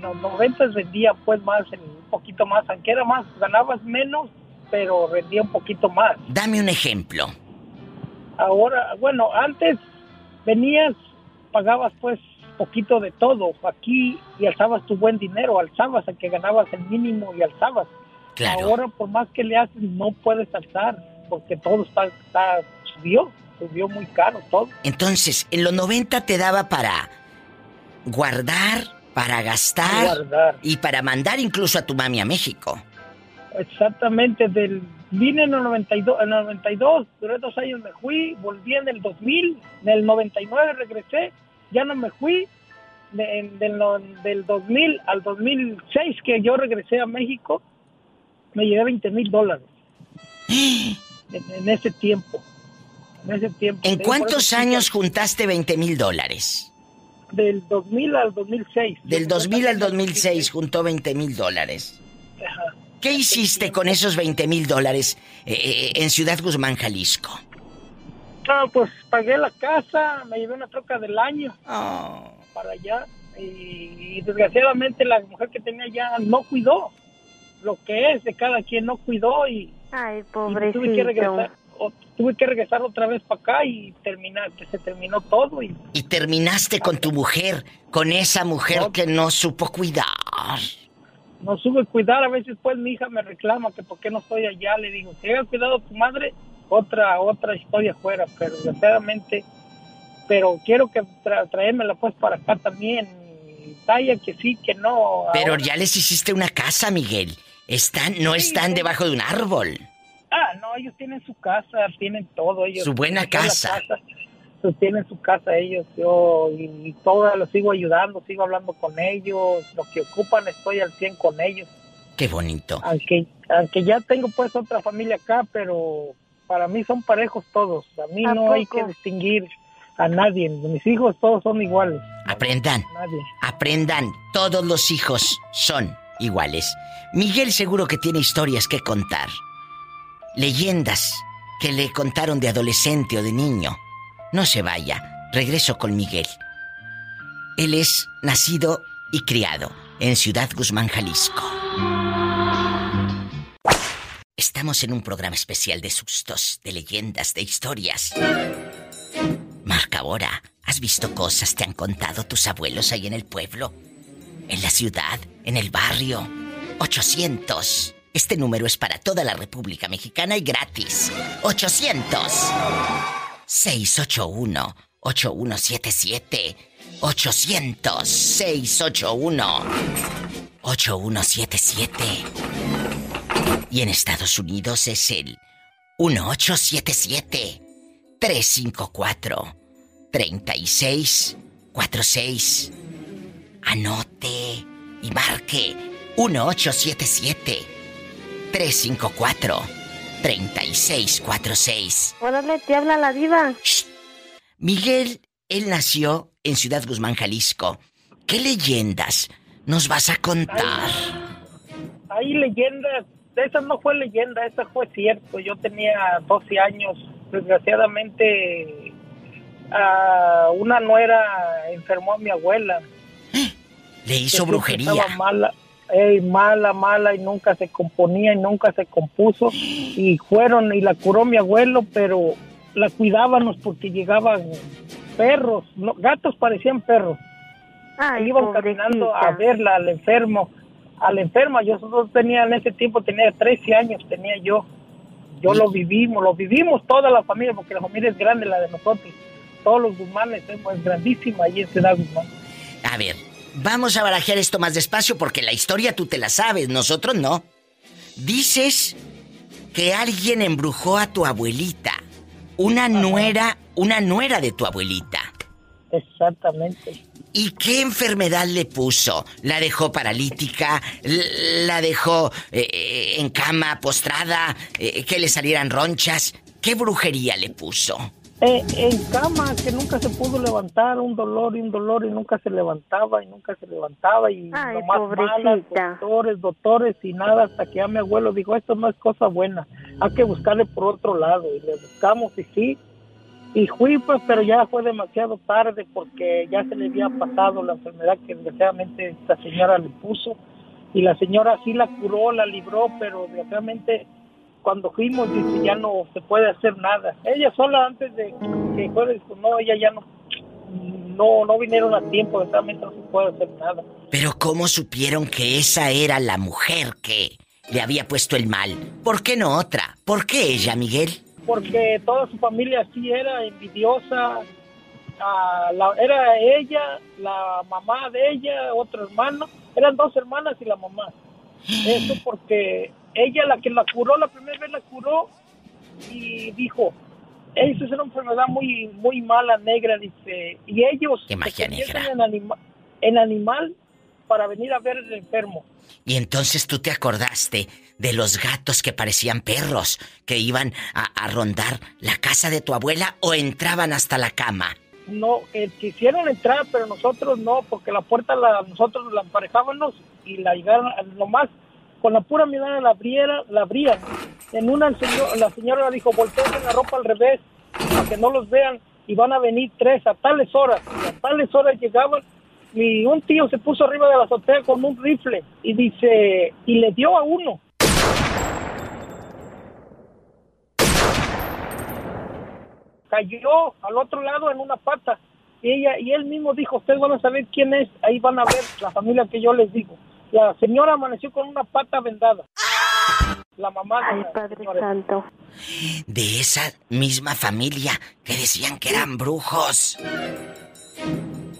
los 90 vendía pues más, un poquito más, aunque era más, ganabas menos, pero rendía un poquito más. Dame un ejemplo. Ahora, bueno, antes venías, pagabas pues poquito de todo aquí y alzabas tu buen dinero, alzabas a que ganabas el mínimo y alzabas. Claro. Ahora por más que le haces no puedes alzar porque todo está, está subió, subió muy caro todo. Entonces, en los 90 te daba para guardar, para gastar Guardar. y para mandar incluso a tu mami a México. Exactamente, del vine en el 92, en el 92, duré dos años me fui, volví en el 2000, en el 99 regresé, ya no me fui, de- en- del, del 2000 al 2006 que yo regresé a México, me llevé 20 mil dólares [GASPS] en, en ese tiempo. En ese tiempo. ¿En cuántos años juntaste 20 mil dólares? Del 2000 al 2006. Del 2000 al 2006 juntó 20 mil dólares. ¿Qué hiciste con esos 20 mil dólares eh, eh, en Ciudad Guzmán, Jalisco? Ah, pues pagué la casa, me llevé una troca del año Oh. para allá y, y desgraciadamente la mujer que tenía ya no cuidó lo que es de cada quien no cuidó y, Ay, y tuve que pobrecito. regresar o- tuve que regresar otra vez para acá y terminar que se terminó todo y Y terminaste con tu mujer, con esa mujer que no supo cuidar. No supe cuidar a veces pues mi hija me reclama que por qué no estoy allá le digo si haya cuidado a tu madre otra otra historia fuera pero desgraciadamente pero quiero que tra traérmela pues para acá también talla que sí que no Pero ahora- ya les hiciste una casa, Miguel. Están, no están debajo de un árbol. Ah, no, ellos tienen su casa, tienen todo ellos. Su buena la casa. Pues, tienen su casa ellos, yo y, y todo los sigo ayudando, sigo hablando con ellos, lo que ocupan estoy al 100 con ellos. Qué bonito. Aunque aunque ya tengo pues otra familia acá, pero para mí son parejos todos. A mí ¿A no hay poco? que distinguir a nadie. Mis hijos todos son iguales. Aprendan. Nadie. Aprendan. Todos los hijos son iguales. Miguel seguro que tiene historias que contar. Leyendas que le contaron de adolescente o de niño. No se vaya. Regreso con Miguel. Él es nacido y criado en Ciudad Guzmán, Jalisco. Estamos en un programa especial de sustos, de leyendas, de historias. Marca ahora, ¿has visto cosas te han contado tus abuelos ahí en el pueblo? ¿En la ciudad? ¿En el barrio? 800. Este número es para toda la República Mexicana y gratis. 800 681 8177 800 681 8177 Y en Estados Unidos es el 1877 354 3646 Anote y marque 1877 354 3646 Órale, te habla la diva. Miguel, él nació en Ciudad Guzmán, Jalisco. ¿Qué leyendas nos vas a contar? Hay leyendas, esa no fue leyenda, esa fue cierto. Yo tenía 12 años, desgraciadamente ah, una nuera enfermó a mi abuela. Le hizo brujería. Estaba mala, ey, mala, mala y nunca se componía y nunca se compuso y fueron y la curó mi abuelo, pero la cuidábamos porque llegaban perros, no, gatos parecían perros. Ay, iban caminando a verla al enfermo, al enfermo. Yo solo tenía en ese tiempo tenía 13 años, tenía yo. Yo lo vivimos, lo vivimos toda la familia porque la familia es grande la de nosotros. Todos los Guzmanes es grandísima ahí en Ciudad Guzmán. A ver, vamos a barajear esto más despacio porque la historia tú te la sabes, nosotros no. Dices que alguien embrujó a tu abuelita. Una nuera, una nuera de tu abuelita. Exactamente. ¿Y qué enfermedad le puso? ¿La dejó paralítica? ¿La dejó eh, en cama, postrada? Eh, ¿Que le salieran ronchas? ¿Qué brujería le puso? Eh, en cama, que nunca se pudo levantar, un dolor y un dolor y nunca se levantaba y nunca se levantaba y Ay, nomás malas, doctores, doctores y nada hasta que ya mi abuelo dijo, esto no es cosa buena, hay que buscarle por otro lado y le buscamos y sí, y fui pues, pero ya fue demasiado tarde porque ya se le había pasado la enfermedad que desgraciadamente esta señora le puso. Y la señora sí la curó, la libró, pero desgraciadamente cuando fuimos dice ya no se puede hacer nada. Ella sola antes de que fuera dijo no, ella ya no no no vinieron a tiempo, desgraciadamente no se puede hacer nada. Pero ¿cómo supieron que esa era la mujer que le había puesto el mal? ¿Por qué no otra? ¿Por qué ella, Miguel? Porque toda su familia sí era envidiosa. la- era ella, la mamá de ella, otro hermano. Eran dos hermanas y la mamá. [GASPS] Eso porque ella la que la curó, la primera vez la curó y dijo, eso es una enfermedad muy muy mala, negra, dice. Y ellos Qué magia se convierten negra. en, anima- en animal para venir a ver el enfermo. Y entonces tú te acordaste de los gatos que parecían perros, que iban a, a rondar la casa de tu abuela o entraban hasta la cama. no eh, quisieron entrar pero nosotros no porque la puerta la nosotros la emparejábamos y la llegaron nomás con la pura mirada la abriera la abrían. En una la señora dijo volteen la ropa al revés para que no los vean y van a venir tres a tales horas y a tales horas llegaban y un tío se puso arriba de la azotea con un rifle y dice y le dio a uno. Cayó al otro lado en una pata y ella y él mismo dijo ustedes van a saber quién es ahí van a ver la familia que yo les digo la señora amaneció con una pata vendada la mamá de la Padre señora. Santo. De esa misma familia que decían que eran brujos.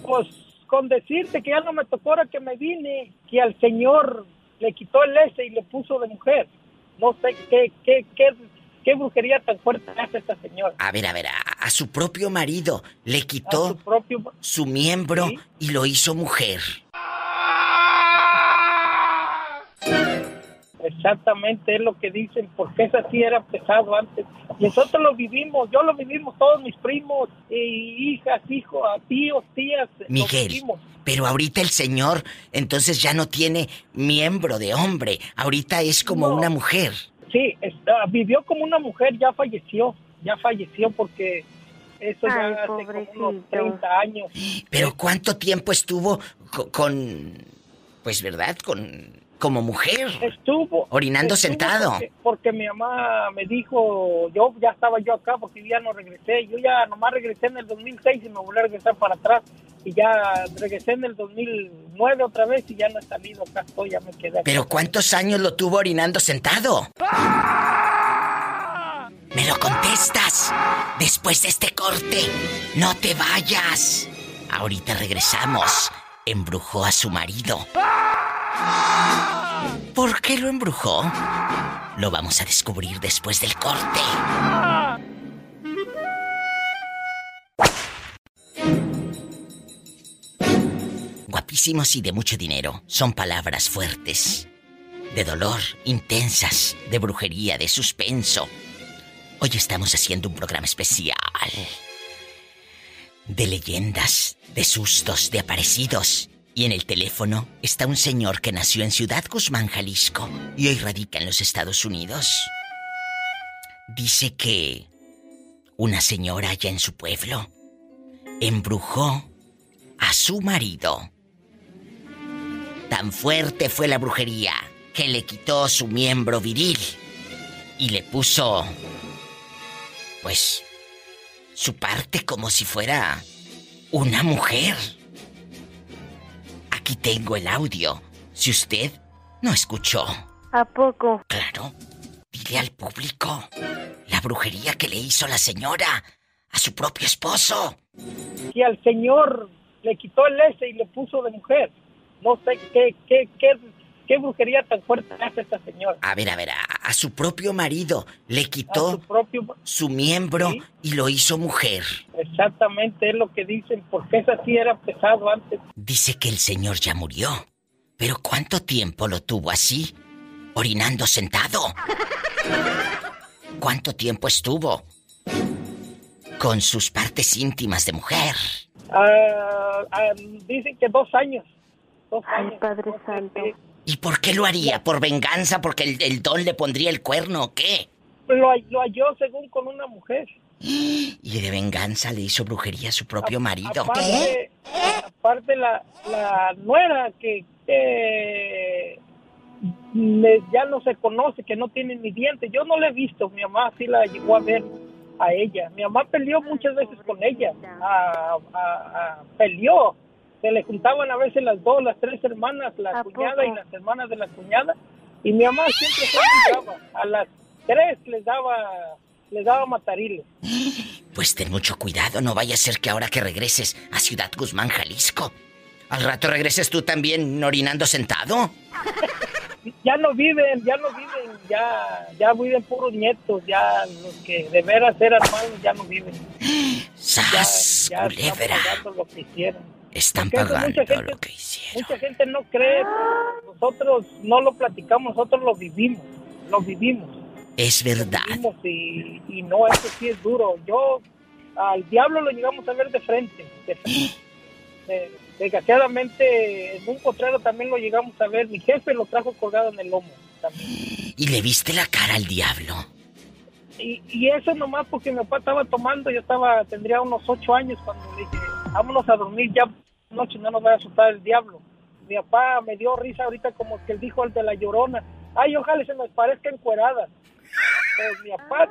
pues con decirte que ya no me tocó ahora que me vine que al señor le quitó el ese y le puso de mujer no sé qué qué qué qué brujería tan fuerte hace esta señora A ver, a ver, a, a su propio marido le quitó su propio su miembro y lo hizo mujer. Exactamente, es lo que dicen, porque es así, era pesado antes. Nosotros lo vivimos, yo lo vivimos, todos mis primos, y hijas, hijos, tíos, tías. lo Miguel, vivimos. pero ahorita el señor entonces ya no tiene miembro de hombre, ahorita es como No. una mujer. Sí, está- vivió como una mujer, ya falleció, ya falleció porque eso ya hace como unos 30 años. Pero ¿cuánto tiempo estuvo co- con, pues verdad, con como mujer? Estuvo. Orinando estuvo sentado. Porque, porque mi mamá me dijo, yo ya estaba yo acá porque ya no regresé. Yo ya nomás regresé en el 2006 y me volví a regresar para atrás. Y ya regresé en el 2009 otra vez y ya no he salido. Acá estoy, ya me quedé. acá. Pero ¿cuántos años lo tuvo orinando sentado? Me lo contestas después de este corte. No te vayas. Ahorita regresamos. Embrujó a su marido. ¿Por qué lo embrujó? Lo vamos a descubrir después del corte. Guapísimos y de mucho dinero son palabras fuertes, de dolor, intensas, de brujería, de suspenso. Hoy estamos haciendo un programa especial de leyendas, de sustos, de aparecidos. Y en el teléfono está un señor que nació en Ciudad Guzmán, Jalisco, y hoy radica en los Estados Unidos. Dice que una señora allá en su pueblo embrujó a su marido. Tan fuerte fue la brujería que le quitó su miembro viril y le puso, pues, su parte como si fuera una mujer. Aquí tengo el audio. Si usted no escuchó, ¿A poco? claro, dile al público la brujería que le hizo la señora a su propio esposo. Y al señor le quitó el ese y le puso de mujer. No sé qué, qué, qué, qué brujería tan fuerte hace esta señora. A ver, a ver, a, a su propio marido le quitó su propio... su miembro Sí. y lo hizo mujer. Exactamente, es lo que dicen, porque es así, era pesado antes. Dice que el señor ya murió. Pero ¿cuánto tiempo lo tuvo así? Orinando sentado. [LAUGHS] ¿Cuánto tiempo estuvo? Con sus partes íntimas de mujer. Ah, ah, dicen que dos años. Dos Ay, años. Padre Santo. ¿Y por qué lo haría? ¿Por venganza? ¿Porque el, el don le pondría el cuerno o qué? Lo, lo halló según con una mujer. [GASPS] Y de venganza le hizo brujería a su propio marido. Aparte, aparte la, la nuera que, le- ya no se conoce, que no tiene ni dientes. Yo no la he visto, mi mamá sí la llegó a ver a ella. Mi mamá peleó muchas veces con ella, a- a- a- peleó. Se le juntaban a veces las dos, las tres hermanas, la ¿A cuñada y poco? las hermanas de la cuñada. Y mi mamá siempre se encontraba. A las tres les daba, les daba matariles. [GASPS] Pues ten mucho cuidado, no vaya a ser que ahora que regreses a Ciudad Guzmán, Jalisco, al rato regreses tú también orinando sentado. [LAUGHS] ya no viven, ya no viven, ya, ya viven puros nietos, ya los que de veras eran malos ya no viven. [GASPS] ¡Sas, ya culebra! están pagando lo que hicieron. Están Porque pagando mucha gente- lo que hicieron. Mucha gente no cree, nosotros no lo platicamos, nosotros lo vivimos, lo vivimos, Es verdad. vivimos y, y no, eso sí es duro. Yo al diablo lo llegamos a ver de frente, de frente. [GASPS] Eh, desgraciadamente en un potrero también lo llegamos a ver, mi jefe lo trajo colgado en el lomo también. [GASPS] ¿Y le viste la cara al diablo? Y, y eso nomás porque mi papá estaba tomando, yo estaba, tendría unos ocho años cuando le dije, vámonos a dormir ya, noche no nos vaya a asustar el diablo. Mi papá me dio risa ahorita como que él dijo el de la llorona, ay, ojalá se me parezca encuerada. Pues mi papá,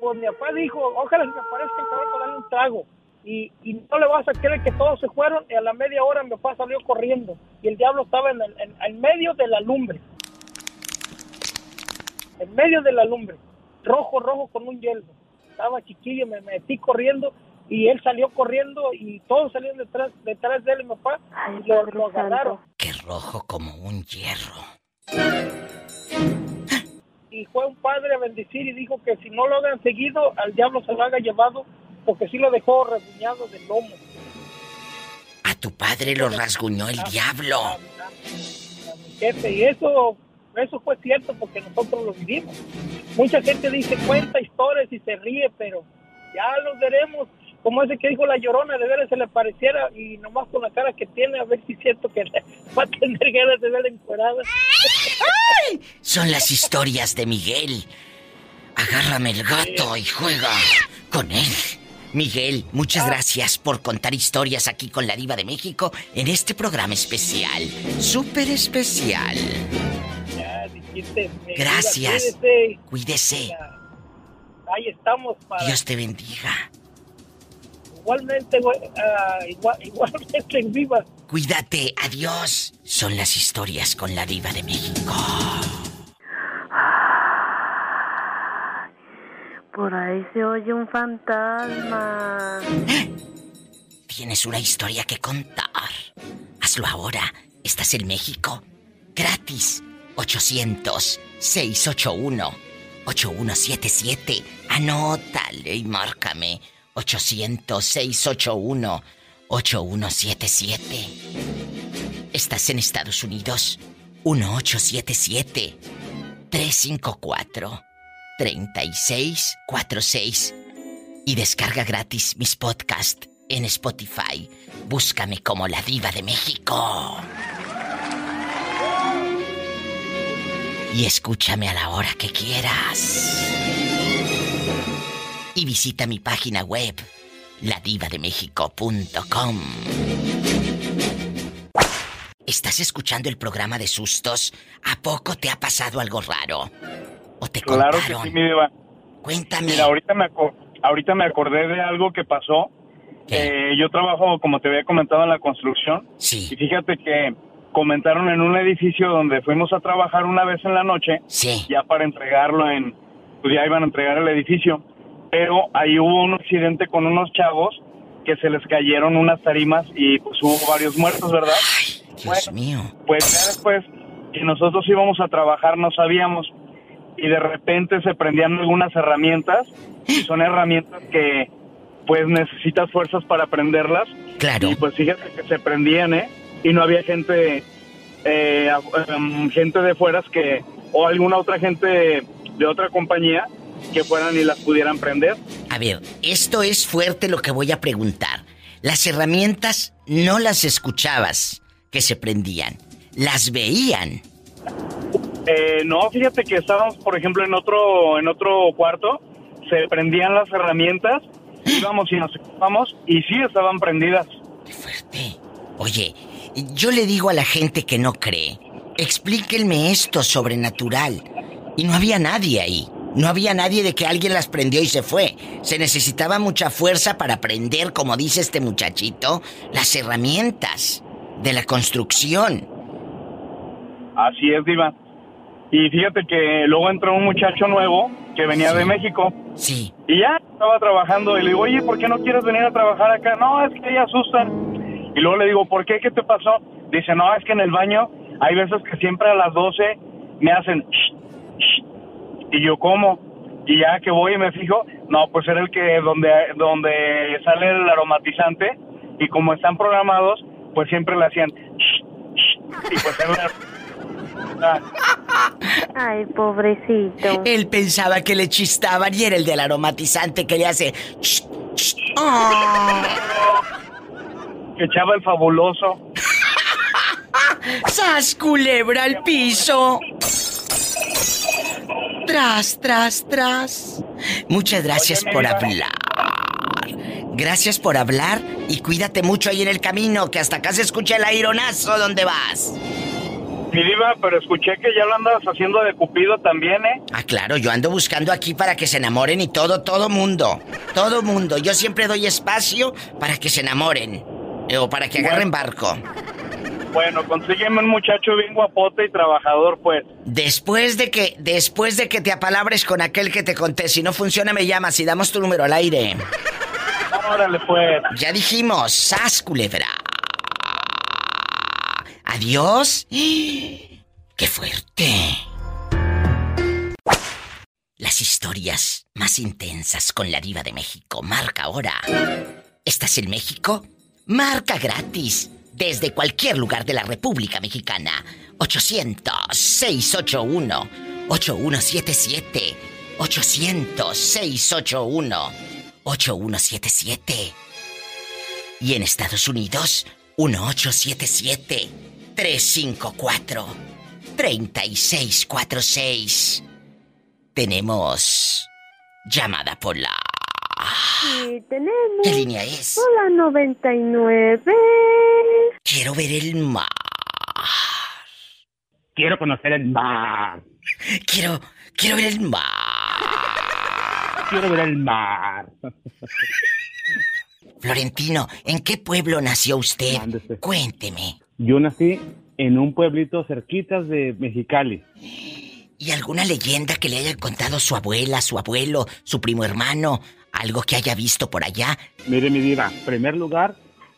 pues mi papá dijo, ojalá se me parezca encuerada para darle un trago. Y, y no le vas a creer que todos se fueron y a la media hora mi papá salió corriendo y el diablo estaba en, el- en- en medio de la lumbre. En medio de la lumbre rojo, rojo con un yelmo. Estaba chiquillo, me metí corriendo y él salió corriendo y todos salieron detrás, detrás de él mi papá y lo, lo agarraron. Que rojo como un hierro. Y fue un padre a bendecir y dijo que si no lo hagan seguido, al diablo se lo haga llevado porque sí lo dejó rebuñado del lomo. A tu padre lo rasguñó el diablo. a mi jefe. Y eso eso fue cierto porque nosotros lo vivimos. Mucha gente dice, cuenta historias y se ríe, pero ya los veremos. Como ese que dijo la llorona, de veras se le pareciera y nomás con la cara que tiene, a ver si es cierto que [LAUGHS] va a tener ganas de ver encuerada. Son las historias de Miguel. Agárrame el gato y juega con él. Miguel, muchas gracias por contar historias aquí con la Diva de México en este programa especial. Súper especial. Gracias. cuídese. Cuídese. Ahí estamos para... Dios te bendiga. Igualmente, ah, igual, [LAUGHS] igualmente en viva. Cuídate. Adiós. Son las historias con la Diva de México. Por ahí se oye un fantasma. Tienes una historia que contar. Hazlo ahora. Estás en México. Gratis. 800-681-8177. Anótale y márcame. 800-681-8177. Estás en Estados Unidos. 1877-354-3646. Y descarga gratis mis podcasts en Spotify. Búscame como la diva de México. Y escúchame a la hora que quieras. Y visita mi página web, ladivademéxico.com. ¿Estás escuchando el programa de sustos? ¿A poco te ha pasado algo raro? ¿O te Claro que contaron? sí, mi diva. Cuéntame. Mira, ahorita me, ahorita me acordé de algo que pasó. Eh, yo trabajo, como te había comentado, en la construcción. Sí. Y fíjate que comentaron en un edificio donde fuimos a trabajar una vez en la noche. Sí. Ya para entregarlo en... Pues ya iban a entregar el edificio. Pero ahí hubo un accidente con unos chavos que se les cayeron unas tarimas y pues hubo varios muertos, ¿verdad? Dios mío. Pues ya después que nosotros íbamos a trabajar no sabíamos y de repente se prendían algunas herramientas y son herramientas que pues necesitas fuerzas para prenderlas. Claro. Y pues fíjate que se prendían, ¿eh? Y no había gente, eh, em, gente de fueras que, o alguna otra gente de otra compañía que fueran y las pudieran prender. A ver, esto es fuerte lo que voy a preguntar. Las herramientas no las escuchabas que se prendían, las veían. Eh, no, fíjate que estábamos, por ejemplo, en otro, en otro cuarto, se prendían las herramientas, [GASPS] íbamos y nos ocupamos y sí estaban prendidas. Oye, yo le digo a la gente que no cree, explíquenme esto sobrenatural. Y no había nadie ahí. No había nadie de que alguien las prendió y se fue. Se necesitaba mucha fuerza para prender, como dice este muchachito, las herramientas de la construcción. Así es, Diva. Y fíjate que luego entró un muchacho nuevo que venía de México. Sí. Y ya estaba trabajando y le digo, oye, ¿por qué no quieres venir a trabajar acá? No, es que ahí asustan. Y luego le digo, ¿por qué? ¿Qué te pasó? Dice, no, es que en el baño hay veces que siempre a las 12 me hacen... "Shh, shh". Y yo, ¿cómo? Y ya que voy y me fijo, no, pues era el que donde, donde sale el aromatizante y como están programados, pues siempre le hacían... Y pues era... Ay, pobrecito. Él pensaba que le chistaban y era el del aromatizante que le hace... ¡Oh! que echaba el fabuloso. ¡Sas, culebra al piso! Tras, tras, tras. Muchas gracias Oye, por hablar. Gracias por hablar y cuídate mucho ahí en el camino, que hasta acá se escucha el aironazo donde vas. Mi diva, pero escuché que ya lo andas haciendo de Cupido también, ¿eh? Ah, claro, yo ando buscando aquí para que se enamoren y todo, todo mundo. Todo mundo. Yo siempre doy espacio para que se enamoren. eh, O para que agarren barco. Bueno, consígueme un muchacho bien guapote y trabajador, pues. Después de que, después de que te apalabres con aquel que te conté, si no funciona me llamas y damos tu número al aire. Órale, pues. Ya dijimos, sas culebra. Adiós. ¡Qué fuerte! Las historias más intensas con la diva de México. Marca ahora. ¿Estás en México? Marca gratis. Desde cualquier lugar de la República Mexicana. 800-681-8177. 800-681-8177. Y en Estados Unidos, 1877-354-3646. Tenemos llamada por Sí, tenemos. ¿Qué línea es? Hola, 99. Quiero ver el mar. Quiero conocer el mar. Quiero, quiero ver el mar. Quiero ver el mar. Florentino, ¿en qué pueblo nació usted? Cuénteme. Yo nací en un pueblito cerquitas de Mexicali. ¿Y alguna leyenda que le haya contado su abuela, su abuelo, su primo hermano? ¿Algo que haya visto por allá? Mire, mi diva, en primer lugar,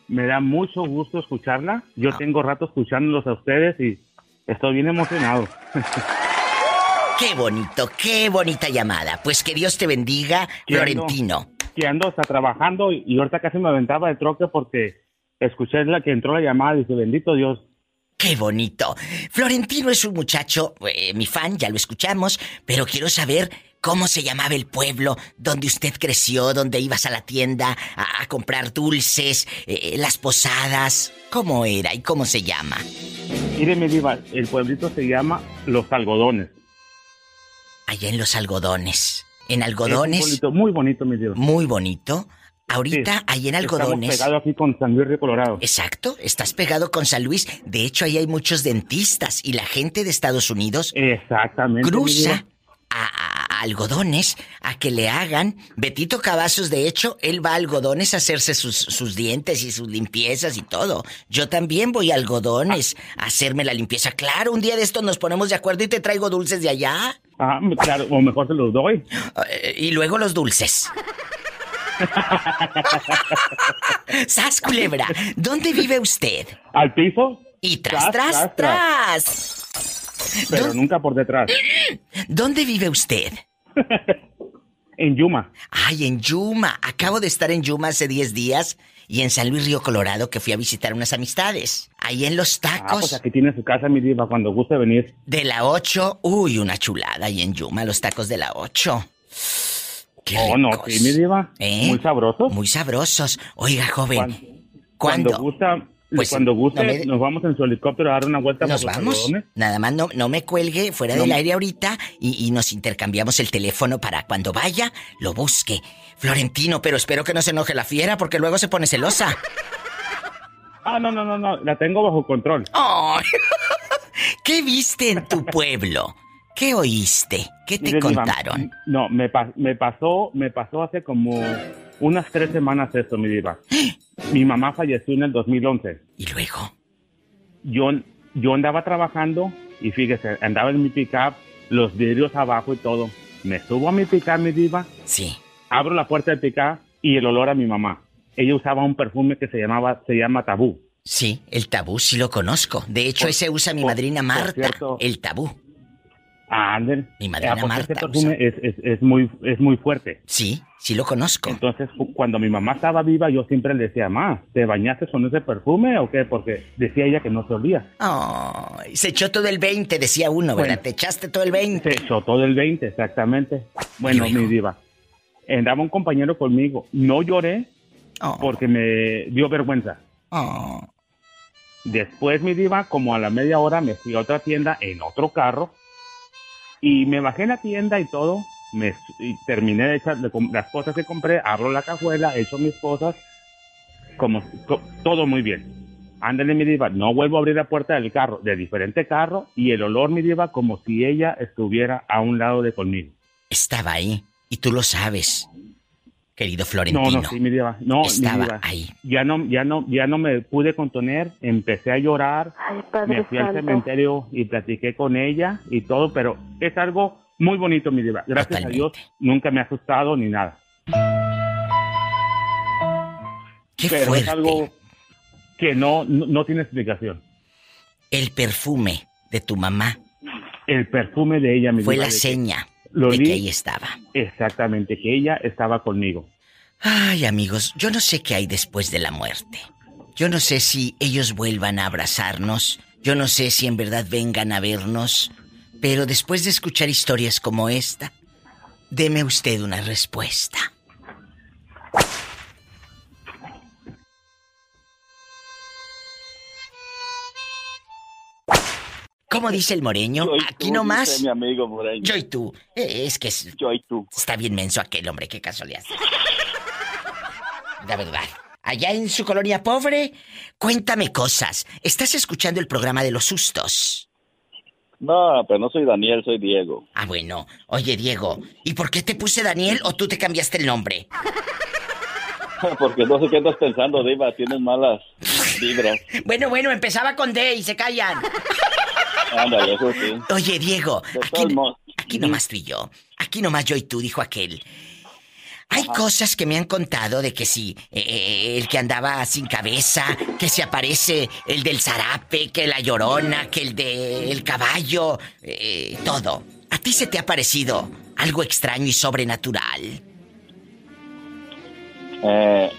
me da mucho gusto escucharla. Yo tengo rato escuchándolos a ustedes y estoy bien emocionado. [LAUGHS] Qué bonito, qué bonita llamada. Pues que Dios te bendiga, Que ando- Florentino. que ando está trabajando y, ahorita casi me aventaba de troque porque escuché la que entró la llamada y dice, bendito Dios. Qué bonito. Florentino es un muchacho, eh, mi fan, ya lo escuchamos, pero quiero saber cómo se llamaba el pueblo donde usted creció, donde ibas a la tienda a, a comprar dulces, eh, las posadas. ¿Cómo era y cómo se llama? Mire, mi diva, el pueblito se llama Los Algodones. Allá en los algodones. En Es un algodones. pueblito muy bonito, mi diva. Muy bonito. Ahorita, ahí en algodones. Estamos pegados aquí con San Luis Río Colorado. Exacto, estás pegado con San Luis. De hecho, ahí hay muchos dentistas y la gente de Estados Unidos Exactamente. cruza a, a- a algodones a que le hagan. Betito Cavazos, de hecho, él va a algodones a hacerse sus, sus dientes y sus limpiezas y todo. Yo también voy a algodones a hacerme la limpieza. Claro, un día de estos nos ponemos de acuerdo y te traigo dulces de allá. Ah, claro, o mejor se los doy. [GASPS] Eh, Y luego los dulces. [LAUGHS] ¡Sas, culebra! ¿Dónde vive usted? Al piso. Y tras, tras, tras. Pero nunca por detrás. [CLEARS THROAT] ¿Dónde vive usted? [LAUGHS] En Yuma. Ay, en Yuma. Acabo de estar en Yuma hace 10 días y en San Luis Río Colorado que fui a visitar unas amistades. Ahí en los Ah, tacos pues aquí tiene su casa, mi diva, cuando guste venir. de la 8. Uy, una chulada ahí en Yuma, los tacos de la 8. Qué Oh, no, sí, mi diva. ¿Eh? Muy sabrosos. Muy sabrosos. Oiga, joven. Cuando ¿Cuándo? gusta, Pues, cuando guste, no me- nos vamos en su helicóptero a dar una vuelta Nos por los vamos. algodones. Nada más no, no me cuelgue fuera No del aire ahorita y, y nos intercambiamos el teléfono para cuando vaya lo busque. Florentino, pero espero que no se enoje la fiera porque luego se pone celosa. [LAUGHS] Ah, no, no, no, no, la tengo bajo control. [LAUGHS] ¿Qué viste en tu pueblo? ¿Qué oíste? ¿Qué te Mire, diva, contaron? No, me, pa- me pasó, me pasó hace como unas tres semanas esto, mi diva. [GASPS] Mi mamá falleció en el 2011. ¿Y luego? Yo, yo andaba trabajando y fíjese, andaba en mi pickup, los vidrios abajo y todo. Me subo a mi pickup, mi diva. Sí. Abro la puerta del pickup y el olor a mi mamá. Ella usaba un perfume que se llamaba, se llama Tabú. Sí, el tabú sí lo conozco. De hecho, ese usa mi madrina Marta. cierto. el tabú. Ah. Mi madrina porque Marta ese perfume es, es, es muy, es muy fuerte. Sí, sí lo conozco. Entonces, cu- cuando mi mamá estaba viva, yo siempre le decía, mamá, ¿te bañaste con ese perfume o qué? Porque decía ella que no se olía. Ay, se echó todo el 20, decía uno, ¿verdad? Bueno. Te echaste todo el 20. Se echó todo el 20, exactamente. Bueno, mi diva. Andaba un compañero conmigo. No lloré porque me dio vergüenza. Oh. Después, mi diva, como a la media hora, me fui a otra tienda en otro carro y me bajé en la tienda y todo. Me, y terminé de echar las cosas que compré, abro la cajuela, echo mis cosas, como co- todo muy bien. Ándale, mi diva, no vuelvo a abrir la puerta del carro, de diferente carro, y el olor, mi diva, como si ella estuviera a un lado de conmigo. Estaba ahí. Y tú lo sabes, querido Florentino. No, no, sí, mi diva. No, mi Estaba diva. ahí. Ya no, ya no, ya no me pude contener. Empecé a llorar. Padre me fui al cementerio y platiqué con ella y todo, pero es algo muy bonito, mi diva. Gracias a Dios, nunca me ha asustado ni nada. Qué pero fuerte. es algo que no, no, no tiene explicación. El perfume de tu mamá El perfume de ella, mi fue diva, la seña lo de que ahí estaba. Exactamente, que ella estaba conmigo. Ay, amigos, yo no sé qué hay después de la muerte. Yo no sé si ellos vuelvan a abrazarnos Yo no sé si en verdad vengan a vernos, pero después de escuchar historias como esta, deme usted una respuesta. ¿Cómo dice el moreño? Yo Aquí nomás. mi amigo Moreño. Yo y tú. Eh, Es que es... Yo y tú. Está bien menso aquel hombre, qué hace. La verdad. Allá en su colonia pobre, cuéntame cosas. ¿Estás escuchando el programa de los sustos? No, pero no soy Daniel, soy Diego. Ah, bueno. Oye, Diego, ¿y por qué te puse Daniel o tú te cambiaste el nombre? [LAUGHS] Porque no sé qué estás pensando, Diva. Tienes malas vibras. Bueno, bueno, empezaba con D y se callan. Ándale, eso sí. Oye, Diego, De aquí, nomás tú y yo. Aquí nomás yo y tú, dijo aquel. Hay cosas que me han contado de que sí, eh, eh, el que andaba sin cabeza, que se aparece el del zarape, que la llorona, que el del caballo, eh, todo. ¿A ti se te ha parecido algo extraño y sobrenatural? Eh,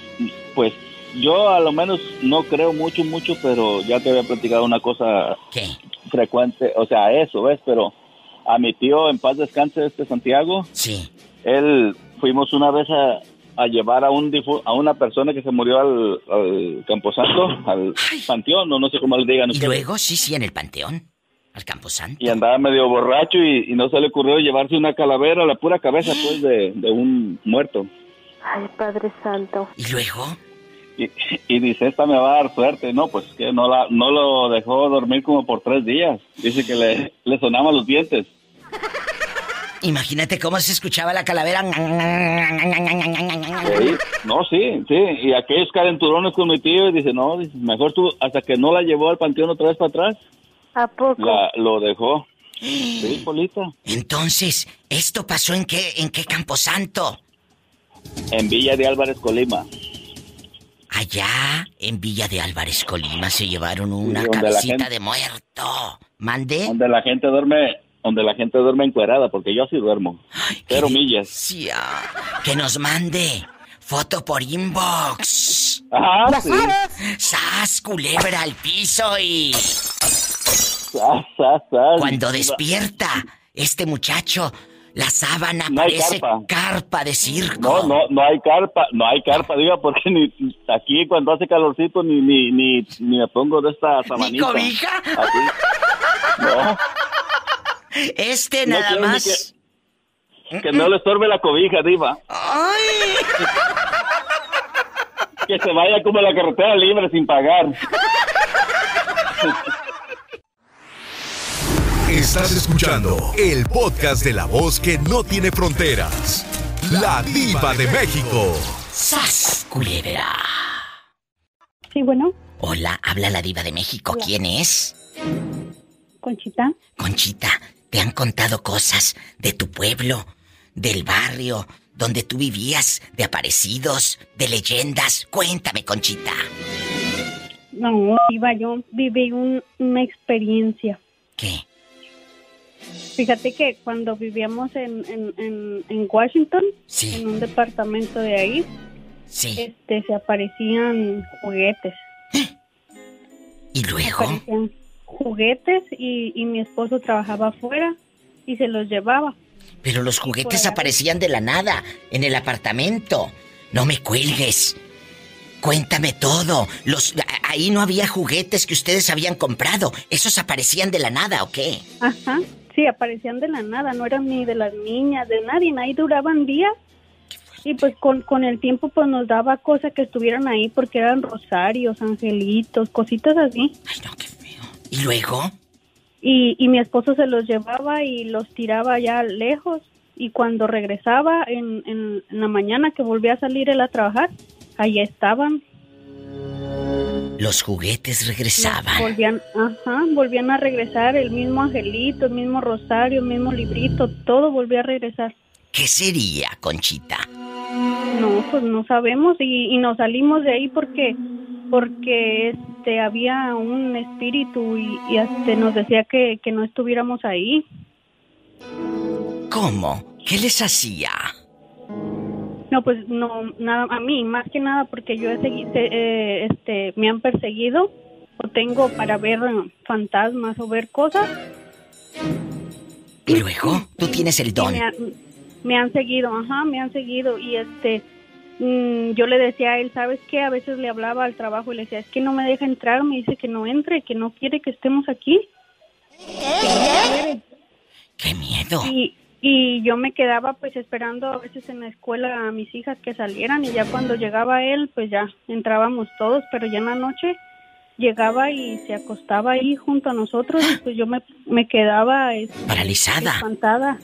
pues yo a lo menos no creo mucho, mucho, pero ya te había platicado una cosa ¿Qué? frecuente, o sea, eso, ¿ves? Pero a mi tío, en paz descanse, este Santiago, Sí. él fuimos una vez a, a llevar a un difu- a una persona que se murió al, al Camposanto, al panteón, o no sé cómo le digan Y ustedes. luego, sí, sí, en el panteón, al Camposanto. Y andaba medio borracho y, y no se le ocurrió llevarse una calavera a la pura cabeza, pues, de, de un muerto. Ay, Padre Santo. ¿Y luego? Y, y dice, esta me va a dar suerte. No, pues que no, la, no lo dejó dormir como por tres días. Dice que le, le sonaban los dientes. Imagínate cómo se escuchaba la calavera. Sí, no, sí, sí. Y aquellos calenturones con mi tío, y dice, no, dice, mejor tú, hasta que no la llevó al panteón otra vez para atrás, ¿A poco? la, lo dejó. Sí, [GASPS] Polita. Entonces, ¿esto pasó en qué, en qué Camposanto? En Villa de Álvarez, Colima. Allá, en Villa de Álvarez, Colima, se llevaron una la cabecita gente- de muerto. ¿Mande? Donde la gente duerme, donde la gente duerme encuerada, porque yo sí duermo. Cero millas. Sí, que nos mande foto por inbox. Ah, sí. ¡Sas, culebra al piso y... Sas, sas, sas. Cuando despierta este muchacho, la sábana No parece carpa. carpa de circo. No, no, no hay carpa, no hay carpa, diga, porque ni aquí cuando hace calorcito ni ni ni, ni me pongo de esta [LAUGHS] sabanita. cobija? Así. No, Este nada ni más... que no le estorbe la cobija, diva. ¡Ay! [LAUGHS] Que se vaya como la carretera libre sin pagar. [LAUGHS] Estás escuchando el podcast de la voz que no tiene fronteras. La diva de México. ¡Sas, culebra! Sí, bueno, Hola, habla la diva de México. ¿Quién es? Conchita. Conchita, ¿te han contado cosas de tu pueblo, del barrio, donde tú vivías, de aparecidos, de leyendas? Cuéntame, Conchita. No, iba yo viví un- una experiencia. ¿Qué? Fíjate que cuando vivíamos en, en, en, en Washington, Sí. en un departamento de ahí, Sí. este, se aparecían juguetes. ¿Y luego? Aparecían juguetes y, y mi esposo trabajaba afuera y se los llevaba. Pero los juguetes aparecían de la nada, en el apartamento. No me cuelgues. Cuéntame todo. Los, ahí no había juguetes que ustedes habían comprado. ¿Esos aparecían de la nada o qué? Ajá, sí, aparecían de la nada, no eran ni de las niñas, de nadie, ahí duraban días. Y pues con, con el tiempo pues nos daba cosas que estuvieran ahí porque eran rosarios, angelitos, cositas así. ¿Y luego? Y, y mi esposo se los llevaba y los tiraba ya lejos. Y cuando regresaba en, en, en la mañana que volvía a salir él a trabajar, ahí estaban. Los juguetes regresaban. Volvían, ajá, volvían a regresar el mismo angelito, el mismo rosario, el mismo librito, todo volvía a regresar. ¿Qué sería, Conchita? No, pues no sabemos y, y nos salimos de ahí porque porque este había un espíritu y, y este nos decía que, que no estuviéramos ahí. ¿Cómo? ¿Qué les hacía? No, pues no, nada, a mí, más que nada porque yo he seguido, este, me han perseguido o tengo para ver eh, fantasmas o ver cosas. Y luego, tú tienes el don. Me, han- me han seguido, ajá, me han seguido y este mm, yo le decía a él, ¿sabes qué? A veces le hablaba al trabajo y le decía, es que no me deja entrar, me dice que no entre, que no quiere que estemos aquí. ¡Qué miedo! Y, y yo me quedaba pues esperando a veces en la escuela a mis hijas que salieran y ya cuando llegaba él pues ya entrábamos todos, pero ya en la noche llegaba y se acostaba ahí junto a nosotros y pues yo me, me quedaba es- Paralizada. espantada.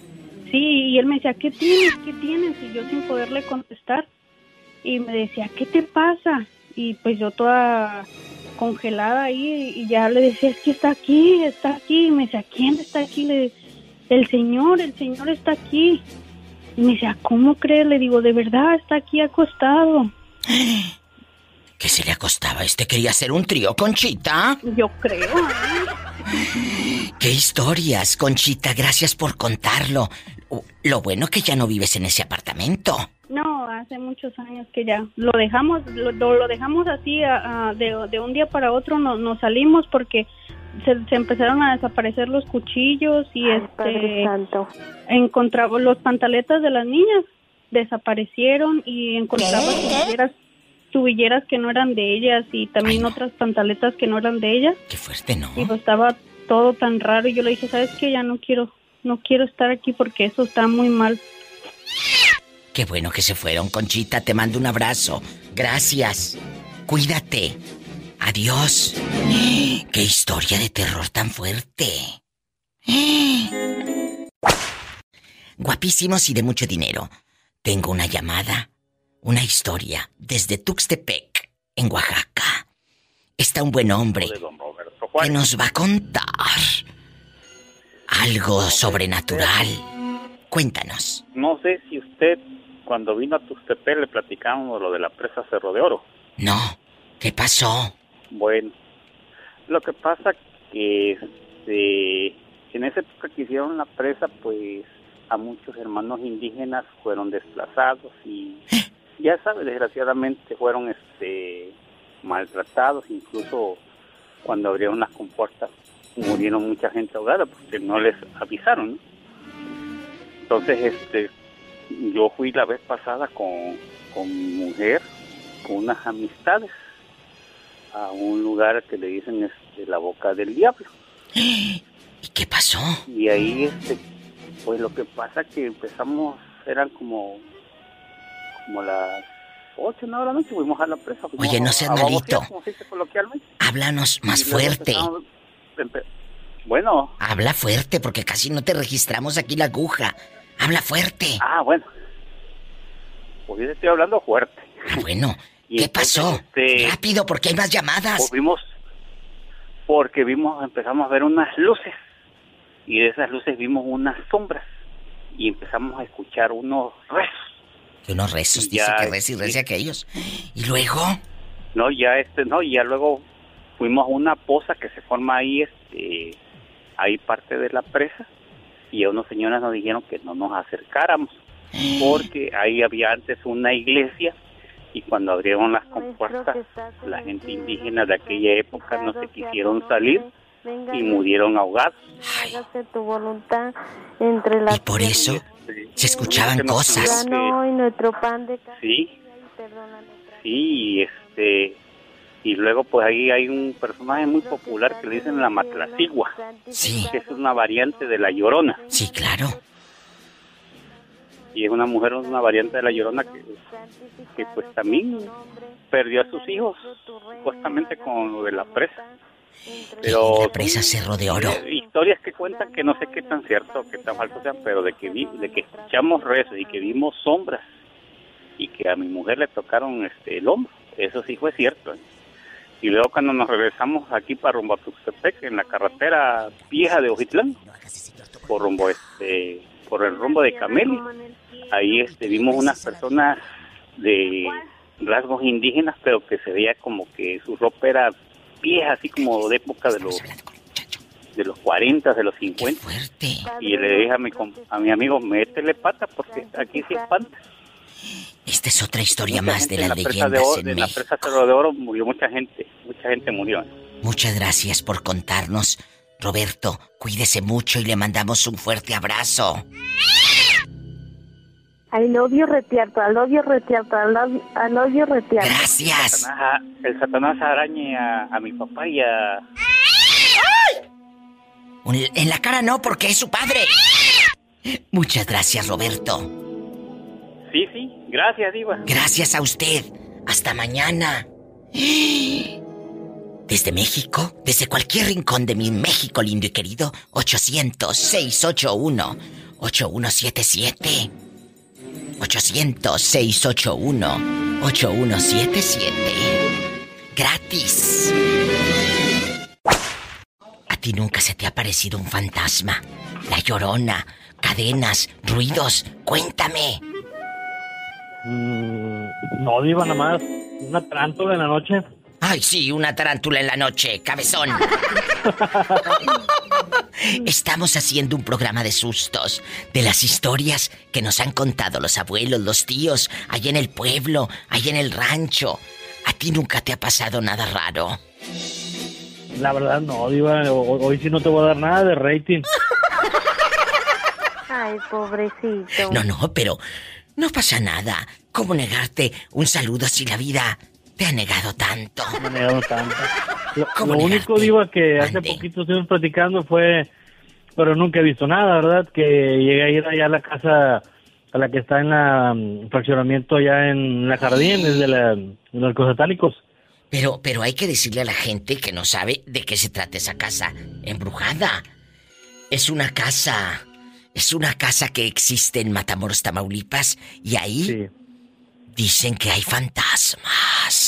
Sí, y él me decía, ¿qué tienes? ¿Qué tienes? Y yo sin poderle contestar. Y me decía, ¿qué te pasa? Y pues yo toda congelada ahí y ya le decía, es que está aquí, está aquí. Y me decía, ¿quién está aquí? Le el señor, el señor está aquí. Y me decía, ¿cómo crees? Le digo, de verdad, está aquí acostado. [GASPS] ¿Qué se le acostaba? ¿Este quería hacer un trío, Conchita? Yo creo. ¿eh? [GASPS] ¡Qué historias, Conchita! Gracias por contarlo. Lo bueno que ya no vives en ese apartamento. No, hace muchos años que ya lo dejamos, lo, lo- lo dejamos así a- a- de, de un día para otro, no- nos salimos porque se, se empezaron a desaparecer los cuchillos y este encontraba los pantaletas de las niñas desaparecieron y encontraba tubilleras, tubilleras que no eran de ellas y también otras pantaletas que no eran de ellas. Qué fuerte, ¿no? Y pues estaba todo tan raro y yo le dije, ¿sabes qué? Ya no quiero, no quiero estar aquí porque eso está muy mal. Qué bueno que se fueron, Conchita. Te mando un abrazo. Gracias. Cuídate. Adiós. [GASPS] ¡Qué historia de terror tan fuerte! [GASPS] Guapísimos y de mucho dinero. Tengo una llamada, una historia desde Tuxtepec, en Oaxaca. Está un buen hombre que nos va a contar algo sobrenatural. Cuéntanos. No sé si usted, cuando vino a Tuxtepec, le platicamos lo de la presa Cerro de Oro. No. ¿Qué pasó? Bueno, lo que pasa que este, en esa época que hicieron la presa, pues a muchos hermanos indígenas fueron desplazados y [LAUGHS] ya sabe, desgraciadamente fueron este maltratados, incluso cuando abrieron las compuertas murieron mucha gente ahogada porque no les avisaron. ¿no? Entonces, este, yo fui la vez pasada con, con mi mujer, con unas amistades, a un lugar que le dicen este, la boca del diablo. [GASPS] ¿Y qué pasó? Y ahí, este, pues lo que pasa que empezamos, eran como, como las ocho, nueve de la noche, fuimos a la presa. Oye, no seas malito. como se dice coloquialmente. Háblanos más Y fuerte. Bueno, Habla fuerte porque casi no te registramos aquí la aguja. Habla fuerte. ah, bueno. Pues yo te estoy hablando fuerte. Ah, bueno. Y ¿Qué entonces, pasó? este, Rápido, porque hay más llamadas. Pues vimos, porque vimos, empezamos a ver unas luces y de esas luces vimos unas sombras y empezamos a escuchar unos rezos. Unos rezos, Y dice ya, que reza y reza aquellos. Y luego, No, ya este, no, y ya luego fuimos a una poza que se forma ahí, este, ahí parte de la presa y a unos señoras nos dijeron que no nos acercáramos [GASPS] porque ahí había antes una iglesia y cuando abrieron las compuertas la gente indígena de aquella época no se quisieron salir y murieron ahogados. Hágase tu voluntad entre la y por eso se escuchaban cosas. Sí, sí, y este y luego pues ahí hay un personaje muy popular que le dicen la Matlacigua, Sí. que es una variante de la Llorona. Sí, claro. Y es una mujer, una variante de la Llorona que, que pues también perdió a sus hijos, supuestamente con lo de la presa. Pero La presa Cerro de Oro. eh, historias que cuentan que no sé qué tan cierto o qué tan falso sean, pero de que vi, de que escuchamos rezos y que vimos sombras y que a mi mujer le tocaron este el hombro, eso sí fue cierto. ¿eh? Y luego cuando nos regresamos aquí para rumbo a Tuxtepec, en la carretera vieja de Ojitlán, por rumbo este, por el rumbo de Cameli, ahí este vimos unas personas de rasgos indígenas, pero que se veía como que su ropa era vieja, así como de época de los de los 40, de los 50. Y le dije a mi, a mi amigo, métele pata porque aquí sí espanta. Esta es otra historia Mucha más de las la de leyendas oro, en en la presa Cerro de Oro murió mucha gente, mucha gente murió. Muchas gracias por contarnos. Roberto, cuídese mucho y le mandamos un fuerte abrazo. I love you, retierto. I love you, retierto. I love, I love you, retierto. Gracias. Satanás- el Satanás arañe a, a mi papá y a... Un- En la cara no, porque es su padre. Muchas gracias, Roberto. Sí, sí, gracias, Diva. Gracias a usted. Hasta mañana. Desde México, desde cualquier rincón de mi México lindo y querido, 800-681-8177. 800-681-8177. Gratis. ¿A ti nunca se te ha parecido un fantasma? La llorona, cadenas, ruidos. Cuéntame. Mm, no, Diva, nada más. Una tarántula en la noche. Ay, sí, una tarántula en la noche, cabezón. Estamos haciendo un programa de sustos, de las historias que nos han contado los abuelos, los tíos, allá en el pueblo, allá en el rancho. ¿A ti nunca te ha pasado nada raro? La verdad, no, Diva. ho- Hoy sí no te voy a dar nada de rating. Ay, pobrecito. No, no, pero no pasa nada. ¿Cómo negarte un saludo si la vida te ha negado tanto? Me ha negado tanto. Lo, ¿Cómo lo único, Diva, que hace poquito estuvimos platicando fue... Pero nunca he visto nada, ¿verdad? Que llegué a ir allá a la casa a la que está en la mm, fraccionamiento allá en la jardín, desde la, de los satánicos. Pero, pero hay que decirle a la gente que no sabe de qué se trata esa casa embrujada. Es una casa, es una casa que existe en Matamoros, Tamaulipas, y ahí dicen que hay fantasmas.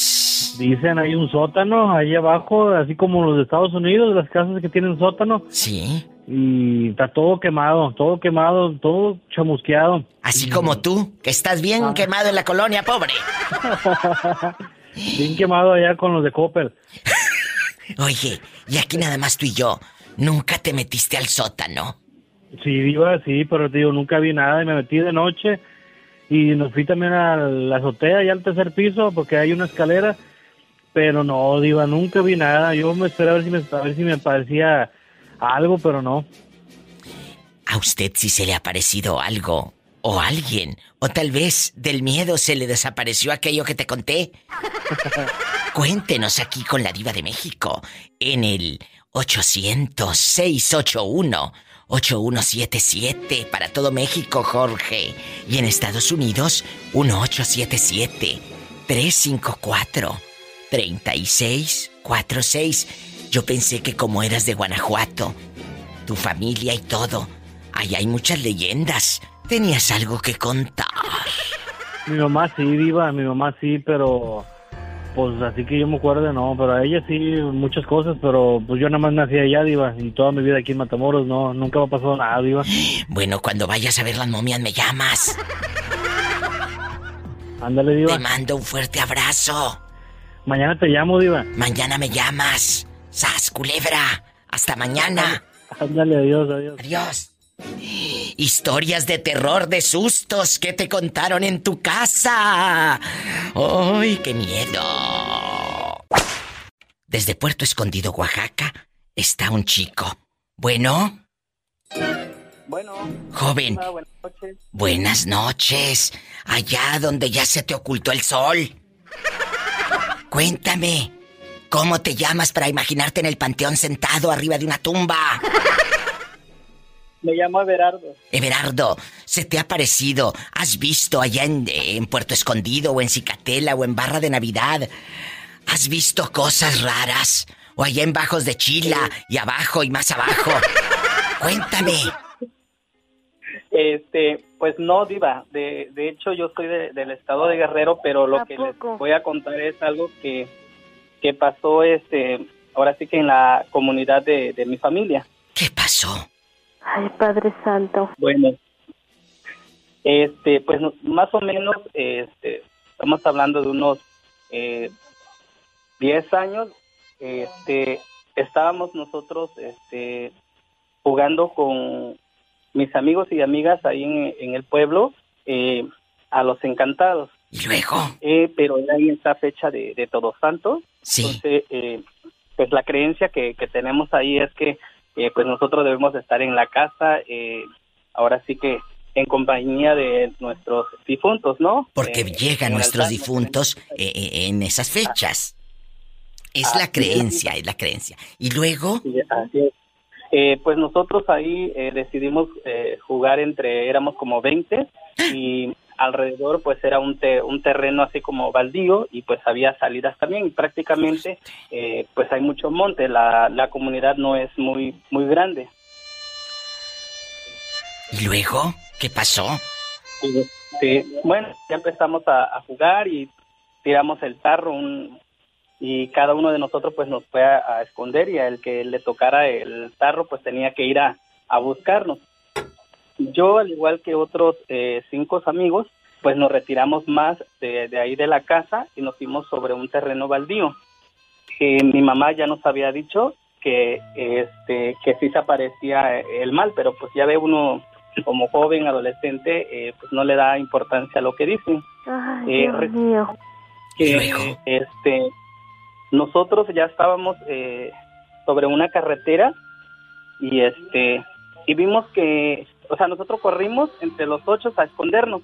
Dicen, hay un sótano ahí abajo, así como los de Estados Unidos, las casas que tienen sótano. Sí. Y está todo quemado, todo quemado, todo chamusqueado. Así como tú, que estás bien Ah. quemado en la colonia, pobre. [LAUGHS] Bien quemado allá con los de Copper. [LAUGHS] Oye, y aquí nada más tú y yo, ¿nunca te metiste al sótano? Sí, Diva, sí, pero te digo, nunca vi nada y me metí de noche y nos fui también a la azotea, ya al tercer piso, porque hay una escalera, pero no, Diva, nunca vi nada. Yo me esperé a ver si me, a ver si me parecía algo, pero no. ¿A usted sí se le ha parecido algo? ¿O alguien? ¿O tal vez del miedo se le desapareció aquello que te conté? [LAUGHS] Cuéntenos aquí con la diva de México en el 800-681-8177 para todo México, Jorge. Y en Estados Unidos, 1877-354-3646. Yo pensé que como eras de Guanajuato, tu familia y todo, ahí hay muchas leyendas. Tenías algo que contar. Mi mamá sí, Diva, mi mamá sí, pero pues así que yo me acuerdo, no, pero a ella sí, muchas cosas, pero pues yo nada más nací allá, Diva, y toda mi vida aquí en Matamoros, no, nunca me ha pasado nada, Diva. Bueno, cuando vayas a ver las momias me llamas. Ándale, Diva. Te mando un fuerte abrazo. Mañana te llamo, Diva. Mañana me llamas. ¡Sas, culebra! Hasta mañana. Ándale, adiós, adiós. Adiós. Historias de terror, de sustos que te contaron en tu casa. ¡Ay, qué miedo! Desde Puerto Escondido, Oaxaca, está un chico. Bueno, Bueno. Joven. hola, buenas noches. buenas noches. Allá donde ya se te ocultó el sol. Cuéntame, ¿cómo te llamas para imaginarte en el panteón sentado arriba de una tumba? Me llamo Everardo. Everardo, ¿se te ha parecido? ¿Has visto allá en, en Puerto Escondido o en Cicatela o en Barra de Navidad? ¿Has visto cosas raras? ¿O allá en Bajos de Chila y abajo y más abajo? [LAUGHS] Cuéntame. Este, pues no, Diva. De, de hecho, yo soy de- del estado de Guerrero, pero lo que les voy a contar es algo que, que pasó, este, ahora sí que en la comunidad de, de mi familia. ¿Qué pasó? Ay, Padre Santo. Bueno, este, pues más o menos, este, estamos hablando de unos eh, 10 años, este, estábamos nosotros, este, jugando con mis amigos y amigas ahí en, en el pueblo eh, a los encantados. ¿Y luego? Eh, pero era ahí en esta fecha de, de Todos Santos. Sí. Entonces, eh, pues la creencia que, que tenemos ahí es que eh, pues nosotros debemos de estar en la casa, eh, ahora sí que en compañía de nuestros difuntos, ¿no? Porque llegan nuestros altar. difuntos en esas fechas. Es Así la creencia, es la creencia. Y luego, Sí, así es. Eh, pues nosotros ahí eh, decidimos eh, jugar entre, éramos como 20 y alrededor pues era un, te- un terreno así como baldío y pues había salidas también y prácticamente eh, pues hay mucho monte, la, la comunidad no es muy, muy grande. ¿y luego? ¿Qué pasó? Sí, sí. bueno, ya empezamos a, a jugar y tiramos el tarro un, y cada uno de nosotros pues nos fue a, a esconder y al que le tocara el tarro pues tenía que ir a, a buscarnos. Yo, al igual que otros eh, cinco amigos, pues nos retiramos más de, de ahí de la casa y nos fuimos sobre un terreno baldío. Eh, mi mamá ya nos había dicho que este que sí se aparecía el mal, pero pues ya ve uno como joven, adolescente, eh, pues no le da importancia a lo que dicen. Ay, Eh, Dios mío. que este nosotros ya estábamos eh, sobre una carretera y este y vimos que o sea nosotros corrimos entre los ocho a escondernos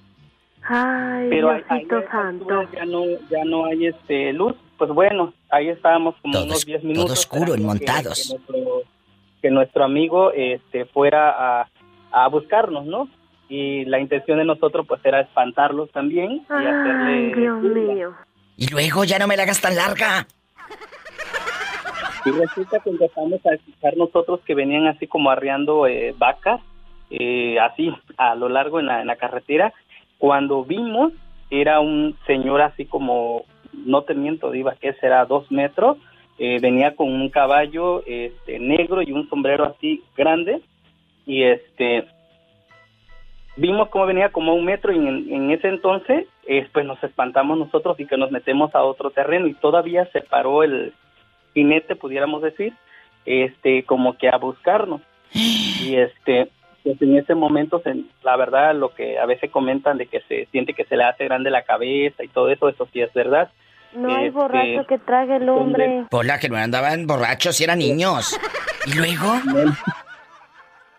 Ay, pero ahí- santo. ya no ya no hay este luz pues bueno ahí estábamos como unos 10 minutos todo oscuro, esperando que- enmontados. que, nuestro, que nuestro amigo este fuera a, a buscarnos no y la intención de nosotros pues era espantarlos también y Ay, hacerle Dios mío. Y luego ya no me la hagas tan larga. Y resulta que empezamos a escuchar nosotros que venían así como arreando eh, vacas, eh, así a lo largo en la, carretera. Cuando vimos, era un señor así como, no te miento, Diva, que será dos metros. eh, venía con un caballo este, negro y un sombrero así grande. Y este vimos cómo venía como a un metro y en, en ese entonces eh, pues nos espantamos nosotros y que nos metemos a otro terreno y todavía se paró el jinete pudiéramos decir este como que a buscarnos y este pues en ese momento se- la verdad lo que a veces comentan de que se siente que se le hace grande la cabeza y todo eso eso sí es verdad No hay Este, borracho que trague el hombre. Pola, que no andaban borrachos y eran niños. ¿Y luego?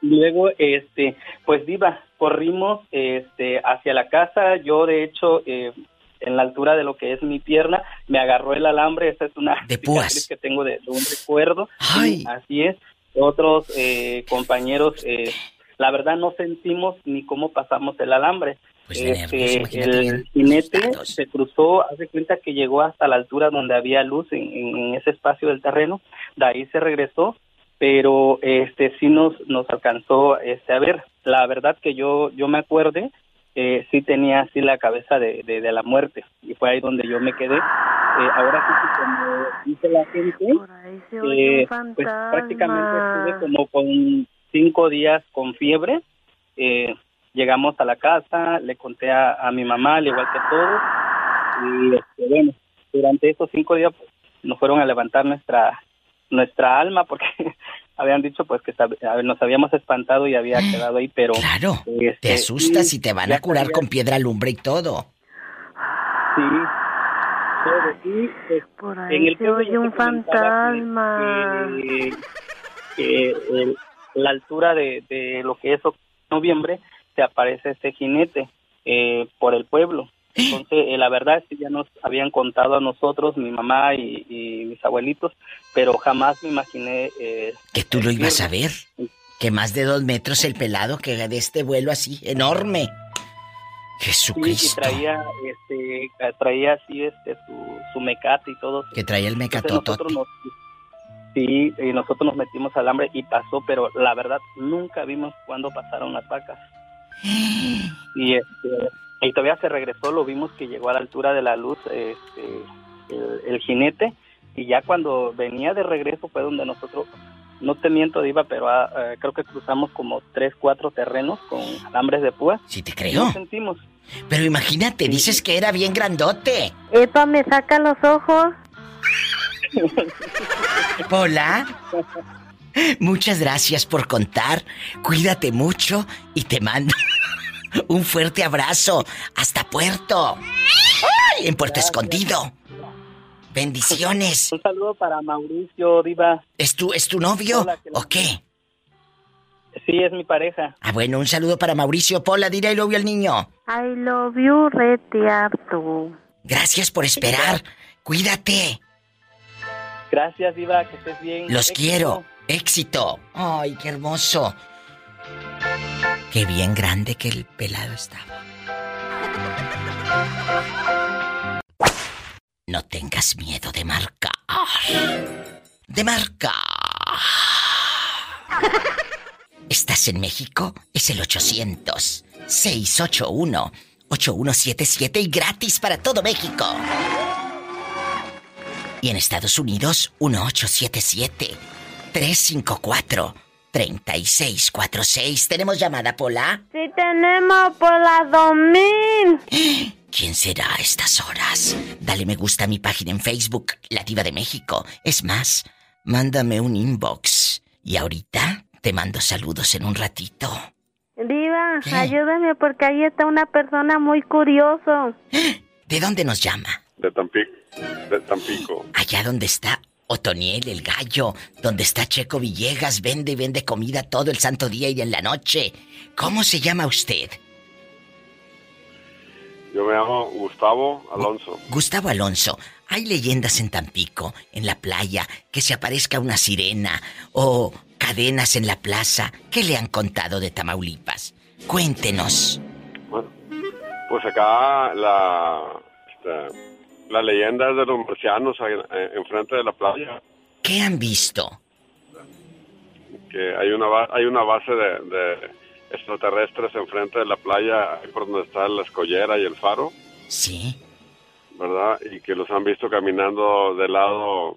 Luego, este, pues diva, corrimos este, hacia la casa. Yo, de hecho, eh, en la altura de lo que es mi pierna, me agarró el alambre. Esa es una De cicatriz que tengo de, de un recuerdo. Sí, así es. Otros eh, compañeros, eh, la verdad, no sentimos ni cómo pasamos el alambre. Pues Este, nervios, el jinete se cruzó, hace cuenta que llegó hasta la altura donde había luz en, en- en ese espacio del terreno, de ahí se regresó, pero este sí nos nos alcanzó este a ver, la verdad que yo yo me acuerde, eh, sí tenía así la cabeza de, de, de la muerte y fue ahí donde yo me quedé. Eh, ahora sí que como dice la gente, eh, pues prácticamente estuve como con cinco días con fiebre. Eh, llegamos a la casa, le conté a, a mi mamá, al igual que todos, y este, bueno, durante esos cinco días pues, nos fueron a levantar nuestra nuestra alma porque [LAUGHS] habían dicho pues que nos habíamos espantado y había quedado ahí, pero Claro, este, Te asustas y te van a curar con piedra lumbre y todo. Sí. Todo, y, pues, Por ahí en el se pueblo oye un que- fantasma. que, que el- la altura de, de lo que es noviembre se aparece este jinete eh, por el pueblo. Entonces, eh, la verdad es que ya nos habían contado a nosotros, mi mamá y, y mis abuelitos, pero jamás me imaginé eh, Que tú lo ibas a ver. Que más de dos metros el pelado que de este vuelo así, enorme. sí, y Jesucristo. traía, este, traía así este, su, su mecate y todo. Que traía el mecatotote. sí, y nosotros nos metimos al hambre y pasó, pero la verdad nunca vimos cuándo pasaron las vacas. [GASPS] Y este, y todavía se regresó, lo vimos que llegó a la altura de la luz este, el, el jinete y ya cuando venía de regreso fue donde nosotros, no te miento Diva, pero ah, eh, creo que cruzamos como tres, cuatro terrenos con alambres de púa. Sí, te creo. sentimos. Pero imagínate, dices que era bien grandote. Epa, me saca los ojos. [LAUGHS] Hola. Muchas gracias por contar. Cuídate mucho y te mando un fuerte abrazo hasta Puerto. ¡Ay! En Puerto Escondido. Bendiciones. Un saludo para Mauricio Diva. ¿Es tu, es tu novio Hola, que la- o qué? Sí, es mi pareja. Ah, bueno, un saludo para Mauricio. Pola, dile I love you al niño. I love you, retiarto. Gracias por esperar. Cuídate. Gracias, Diva, que estés bien. Los Éxito. quiero. Éxito. Ay, qué hermoso. Qué bien grande que el pelado estaba. No tengas miedo de marcar. De marcar. ¿Estás en México? Es el 800-681-8177 y gratis para todo México. Y en Estados Unidos, 1877-354-3646. ¿Tenemos llamada, Pola? Sí tenemos por la 2000. ¿Quién será a estas horas? Dale me gusta a mi página en Facebook, La Diva de México. Es más, mándame un inbox. Y ahorita te mando saludos en un ratito. Diva, ayúdame porque ahí está una persona muy curioso. ¿De dónde nos llama? De Tampico. De Tampico. Allá donde está Otoniel, el gallo, donde está Checo Villegas, vende y vende comida todo el santo día y en la noche. ¿Cómo se llama usted? Yo me llamo Gustavo Alonso. Gustavo Alonso, hay leyendas en Tampico, en la playa, que se aparezca una sirena o cadenas en la plaza. ¿Qué le han contado de Tamaulipas? Cuéntenos. Pues acá la, la leyenda es de los marcianos eh, enfrente de la playa. ¿Qué han visto? Que hay una, hay una base de, de extraterrestres enfrente de la playa, por donde está la escollera y el faro. Sí. ¿Verdad? Y que los han visto caminando del lado,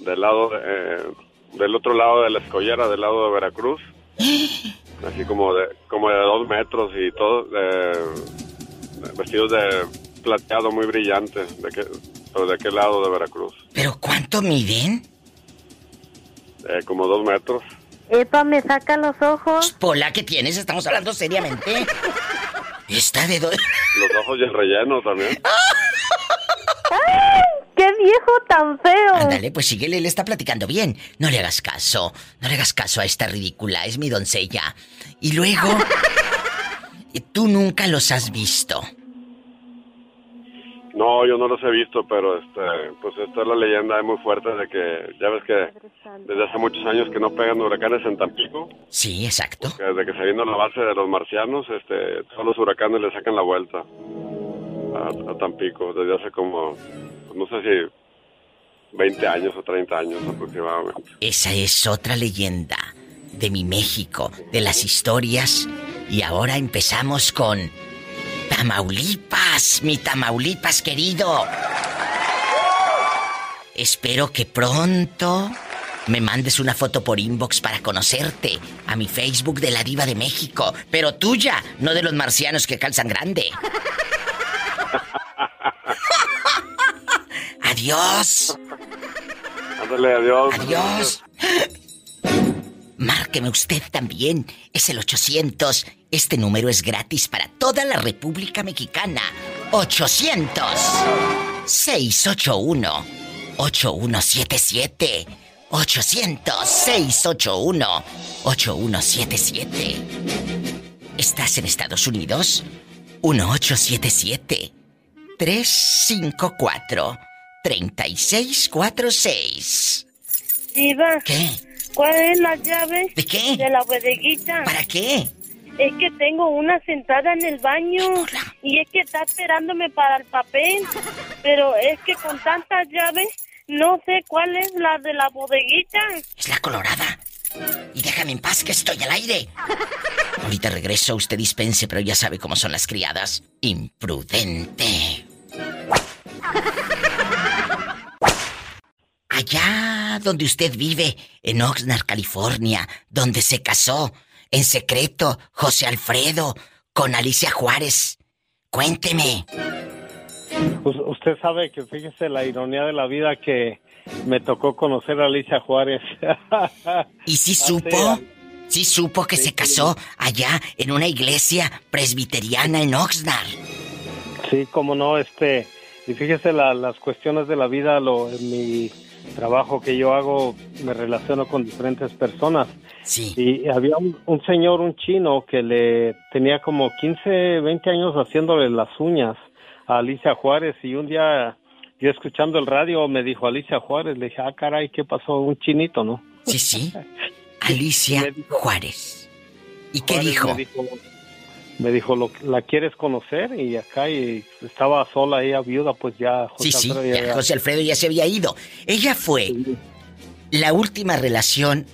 del lado, eh, del otro lado de la escollera, del lado de Veracruz. [GASPS] Así como de, como de dos metros y todo, eh, vestidos de plateado muy brillante, de que, pero de aquel lado de Veracruz. ¿Pero cuánto miden? Eh, como dos metros. Epa, me saca los ojos. Pola, ¿qué tienes? Estamos hablando seriamente. Está de do... Los ojos y el relleno también. ¡Ay! ¡Qué viejo tan feo! Ándale, pues síguele, le está platicando bien. No le hagas caso. No le hagas caso a esta ridícula, es mi doncella. Y luego... [LAUGHS] Tú nunca los has visto. No, yo no los he visto, pero este, pues esta es la leyenda muy fuerte de que, ya ves que desde hace muchos años que no pegan huracanes en Tampico. Sí, exacto. Desde que se vino la base de los marcianos, este, todos los huracanes le sacan la vuelta a, a Tampico, desde hace como, pues, no sé si 20 años o 30 años aproximadamente. Esa es otra leyenda de mi México, de las historias. Y ahora empezamos con Tamaulipas, mi Tamaulipas querido. Espero que pronto me mandes una foto por inbox para conocerte a mi Facebook de la Diva de México, pero tuya, no de los marcianos que calzan grande. [LAUGHS] Adiós. Ándale, adiós. Adiós. Márqueme usted también. Es el 800. Este número es gratis para toda la República Mexicana. 800 681 8177. 800 681 8177. ¿Estás en Estados Unidos? 1877 354 3646. Diva. ¿Qué? ¿Cuál es la llave? ¿De qué? De la bodeguita. ¿Para qué? Es que tengo una sentada en el baño y es que está esperándome para el papel, pero es que con tantas llaves no sé cuál es la de la bodeguita. Es la colorada. Y déjame en paz que estoy al aire. Ahorita regreso, usted dispense, pero ya sabe cómo son las criadas. Imprudente. Allá donde usted vive, en Oxnard, California, donde se casó en secreto José Alfredo con Alicia Juárez. Cuénteme. Pues usted sabe que fíjese la ironía de la vida que me tocó conocer a Alicia Juárez. ¿Y si [LAUGHS] supo? Sí supo que se casó allá en una iglesia presbiteriana en Oxnard. Sí, como no, este, Y fíjese, la- las cuestiones de la vida, lo, mi trabajo que yo hago, me relaciono con diferentes personas. Sí. Y había un, un señor, un chino, que le tenía como 15, 20 años haciéndole las uñas a Alicia Juárez. Y un día, yo escuchando el radio, me dijo Alicia Juárez. Le dije, ah, caray, ¿qué pasó? Un chinito, ¿no? Sí, sí. [LAUGHS] Alicia Juárez. ¿Y qué dijo? Me dijo, me dijo, "¿Lo- ¿la quieres conocer? Y acá y estaba sola, ella viuda, pues ya José Sí, sí, Alfredo ya José Alfredo ya se había ido. Ella fue la última relación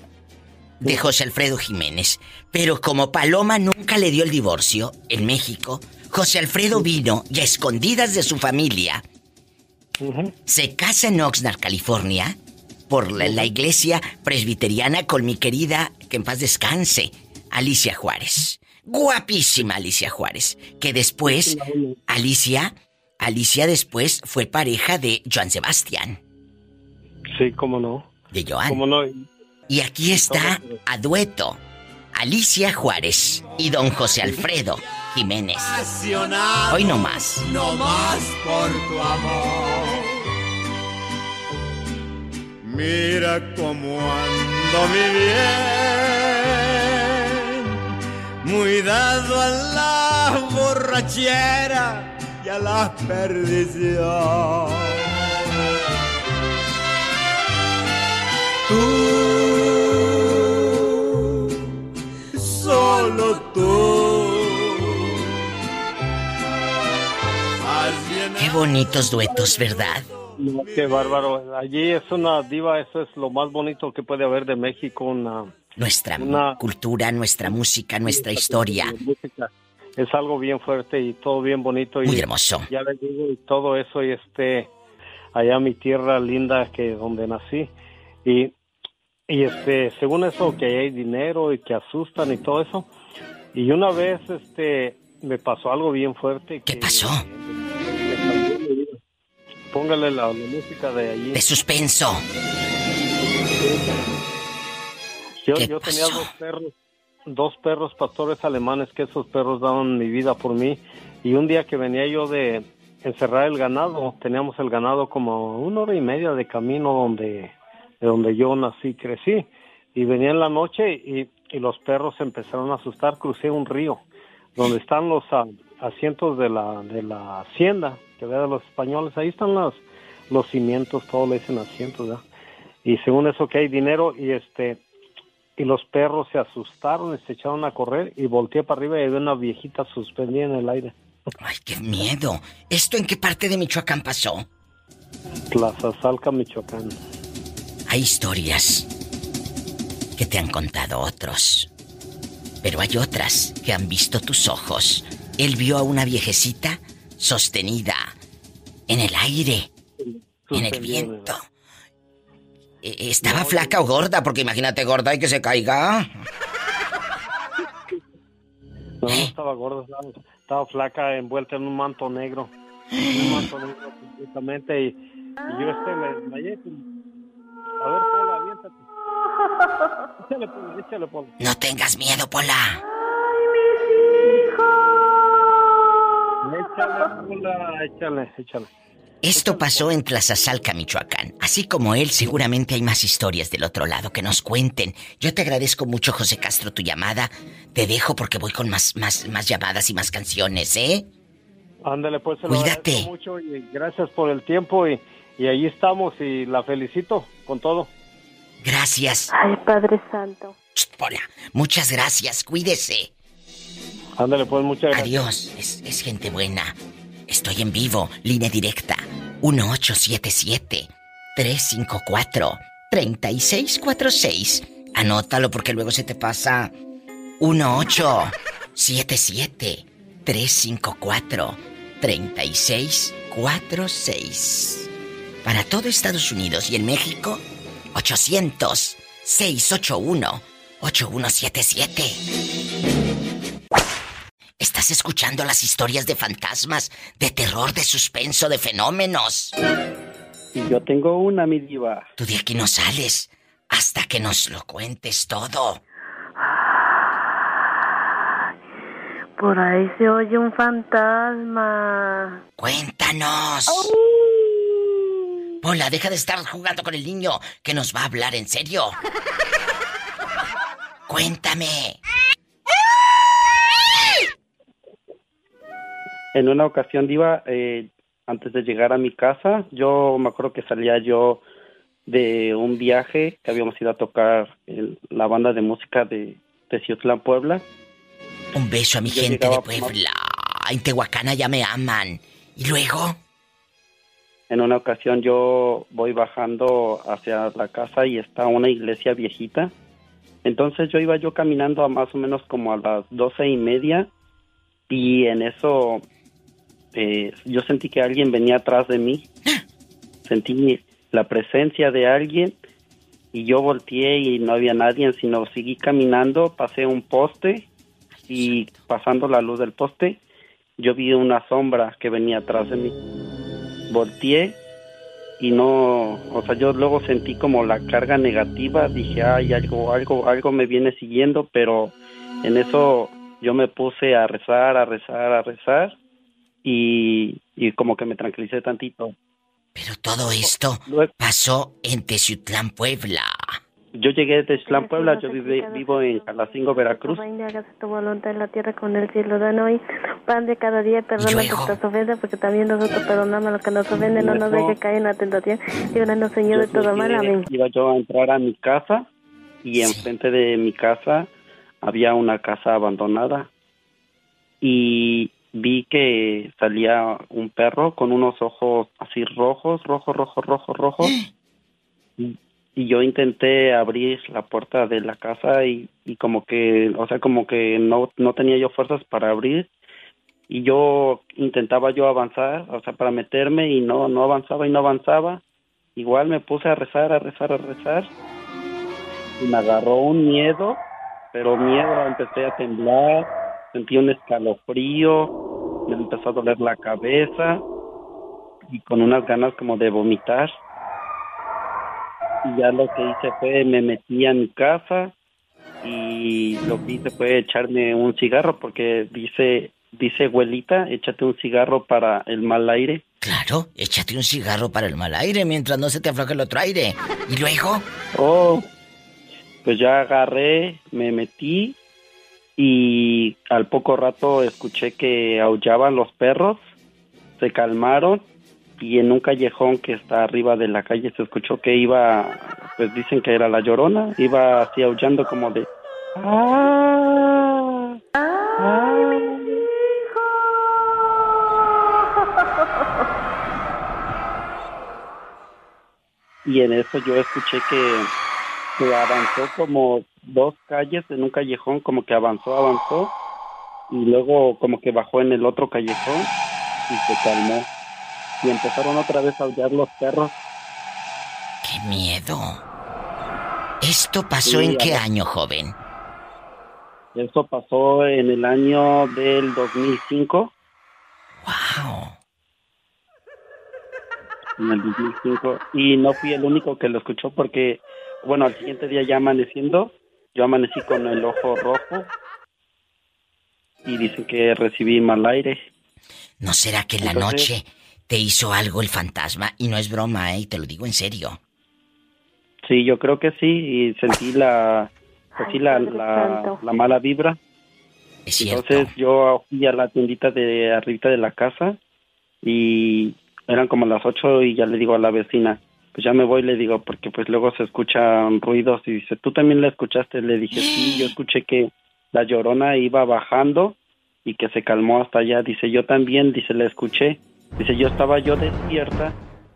de José Alfredo Jiménez. Pero como Paloma nunca le dio el divorcio en México, José Alfredo vino y a escondidas de su familia se casa en Oxnard, California, por la, la iglesia presbiteriana con mi querida, que en paz descanse, Alicia Juárez. Guapísima Alicia Juárez, que después, Alicia, Alicia después fue pareja de Joan Sebastián, Sí, cómo no. de Joan. Cómo no. Y aquí está a dueto, Alicia Juárez y don José Alfredo Jiménez. Hoy no más. No más por tu amor. Mira cómo ando mi bien, muy dado a la borrachera y a la perdición. Tú, solo tú. Qué bonitos duetos, ¿verdad? No, qué bárbaro. Allí es una diva, eso es lo más bonito que puede haber de México, una Nuestra Una- cultura, nuestra música, nuestra historia. música. Es algo bien fuerte y todo bien bonito. Y Muy hermoso. Ya les digo, y todo eso, y este, allá mi tierra linda, que donde nací. Y, y este, según eso, que hay dinero y que asustan y todo eso. Y una vez, este, me pasó algo bien fuerte. ¿Qué pasó? Póngale la, la música de allí. De suspenso. Yo, ¿Qué yo tenía dos perros, dos perros pastores alemanes que esos perros daban mi vida por mí. Y un día que venía yo de encerrar el ganado, teníamos el ganado como una hora y media de camino donde, de donde yo nací y crecí. Y venía en la noche y, y los perros se empezaron a asustar. Crucé un río donde están los ah, asientos de la, de la hacienda, que vea de los españoles. Ahí están los, los cimientos, todo le dicen asientos, ¿verdad? Y según eso que hay dinero y este y los perros se asustaron y se echaron a correr y volteé para arriba y vi una viejita suspendida en el aire. Ay, qué miedo. ¿Esto en qué parte de Michoacán pasó? Tlazazalca, Michoacán. Hay historias que te han contado otros. Pero hay otras que han visto tus ojos. Él vio a una viejecita sostenida en el aire, en el viento. Eh, ¿Estaba flaca o gorda? Porque imagínate gorda y que se caiga. No, no estaba gorda, estaba, estaba flaca, envuelta en un manto negro. Un manto negro completamente y, y yo este me desmayé. A ver, Pola, aviéntate. Échale, Pola, échale, Pola. No tengas miedo, Pola. Échale, Pola, échale, échale. Esto pasó en Tlazazalca, Michoacán. Así como él, seguramente hay más historias del otro lado que nos cuenten. Yo te agradezco mucho, José Castro, tu llamada. Te dejo porque voy con más, más, más llamadas y más canciones, ¿eh? Ándale, pues se Cuídate. mucho y gracias por el tiempo y, y ahí estamos y la felicito con todo. Gracias. Ay, Padre Santo. Pola, muchas gracias. Cuídese. Ándale, pues muchas gracias. Adiós. Es, es gente buena. Estoy en vivo. Línea directa. 1877-354-3646. Anótalo porque luego se te pasa. 1877-354-3646. Para todo Estados Unidos y en México, 800-681-8177. Estás escuchando las historias de fantasmas, de terror, de suspenso, de fenómenos. Y yo tengo una, mi diva. Tú de aquí no sales hasta que nos lo cuentes todo. Por ahí se oye un fantasma. Cuéntanos. Hola, deja de estar jugando con el niño que nos va a hablar en serio. [LAUGHS] Cuéntame. En una ocasión, Diva, eh, antes de llegar a mi casa, yo me acuerdo que salía yo de un viaje que habíamos ido a tocar en la banda de música de Teciutlán, Puebla. Un beso a mi Yo gente de Puebla. En Tehuacana ya me aman. ¿Y luego? En una ocasión yo voy bajando hacia la casa y está una iglesia viejita. Entonces yo iba yo caminando a más o menos como a las doce y media y en eso eh, yo sentí que alguien venía atrás de mí. Sentí la presencia de alguien y yo volteé y no había nadie, sino seguí caminando, pasé un poste y pasando la luz del poste yo vi una sombra que venía atrás de mí. Volteé y no, o sea, yo luego sentí como la carga negativa, dije, ay, algo, algo, algo me viene siguiendo, pero en eso yo me puse a rezar, a rezar, a rezar y, y como que me tranquilicé tantito. Pero todo esto pasó en Teciutlán, Puebla. Yo llegué de Islán, Puebla, yo vive- vivo en Calacingo, Veracruz. Y hágase tu voluntad en la tierra con el cielo. Danos hoy pan de cada día, perdona nuestras ofensas, porque también nosotros perdonamos a los que nos ofenden. No nos Eso. deje caer en la tentación. Líbranos, Señor, de todo mal. Amén. Iba yo a entrar a mi casa y enfrente de mi casa había una casa abandonada y vi que salía un perro con unos ojos así rojos, rojos, rojos, rojos, rojos. [GASPS] Y, y yo intenté abrir la puerta de la casa y, y como que, o sea, como que no, no tenía yo fuerzas para abrir y yo intentaba yo avanzar, o sea, para meterme y no, no avanzaba y no avanzaba. Igual me puse a rezar, a rezar, a rezar y me agarró un miedo, pero miedo, empecé a temblar, sentí un escalofrío, me empezó a doler la cabeza y con unas ganas como de vomitar. Y ya lo que hice fue me metí a mi casa y lo que hice fue echarme un cigarro porque dice dice abuelita, échate un cigarro para el mal aire. Claro, échate un cigarro para el mal aire mientras no se te afloje el otro aire. ¿Y luego? Oh, pues ya agarré, me metí y al poco rato escuché que aullaban los perros, se calmaron y en un callejón que está arriba de la calle se escuchó que iba, pues dicen que era la llorona, iba así aullando como de... "Ah, ah". [LAUGHS] Y en eso yo escuché que, avanzó como dos calles en un callejón, como que avanzó, avanzó, y luego como que bajó en el otro callejón y se calmó. Y empezaron otra vez a aullar los perros. ¡Qué miedo! ¿Esto pasó Sí, en qué año, joven? Eso pasó en el año del 2005. ¡Wow! En el 2005. Y no fui el único que lo escuchó porque, bueno, al siguiente día ya amaneciendo, yo amanecí con el ojo rojo y dicen que recibí mal aire. ¿No será que en la Entonces- noche te hizo algo el fantasma? Y no es broma, ¿eh? Y te lo digo en serio. Sí, yo creo que sí, y sentí la, pues sí, la, la, la mala vibra. Entonces yo fui a la tiendita de arribita de la casa y eran como las ocho y ya le digo a la vecina, pues ya me voy, le digo, porque pues luego se escuchan ruidos y dice, ¿tú también la escuchaste? Le dije, sí, [GASPS] yo escuché que la llorona iba bajando y que se calmó hasta allá. Dice, yo también, dice, la escuché. Dice, yo estaba yo despierta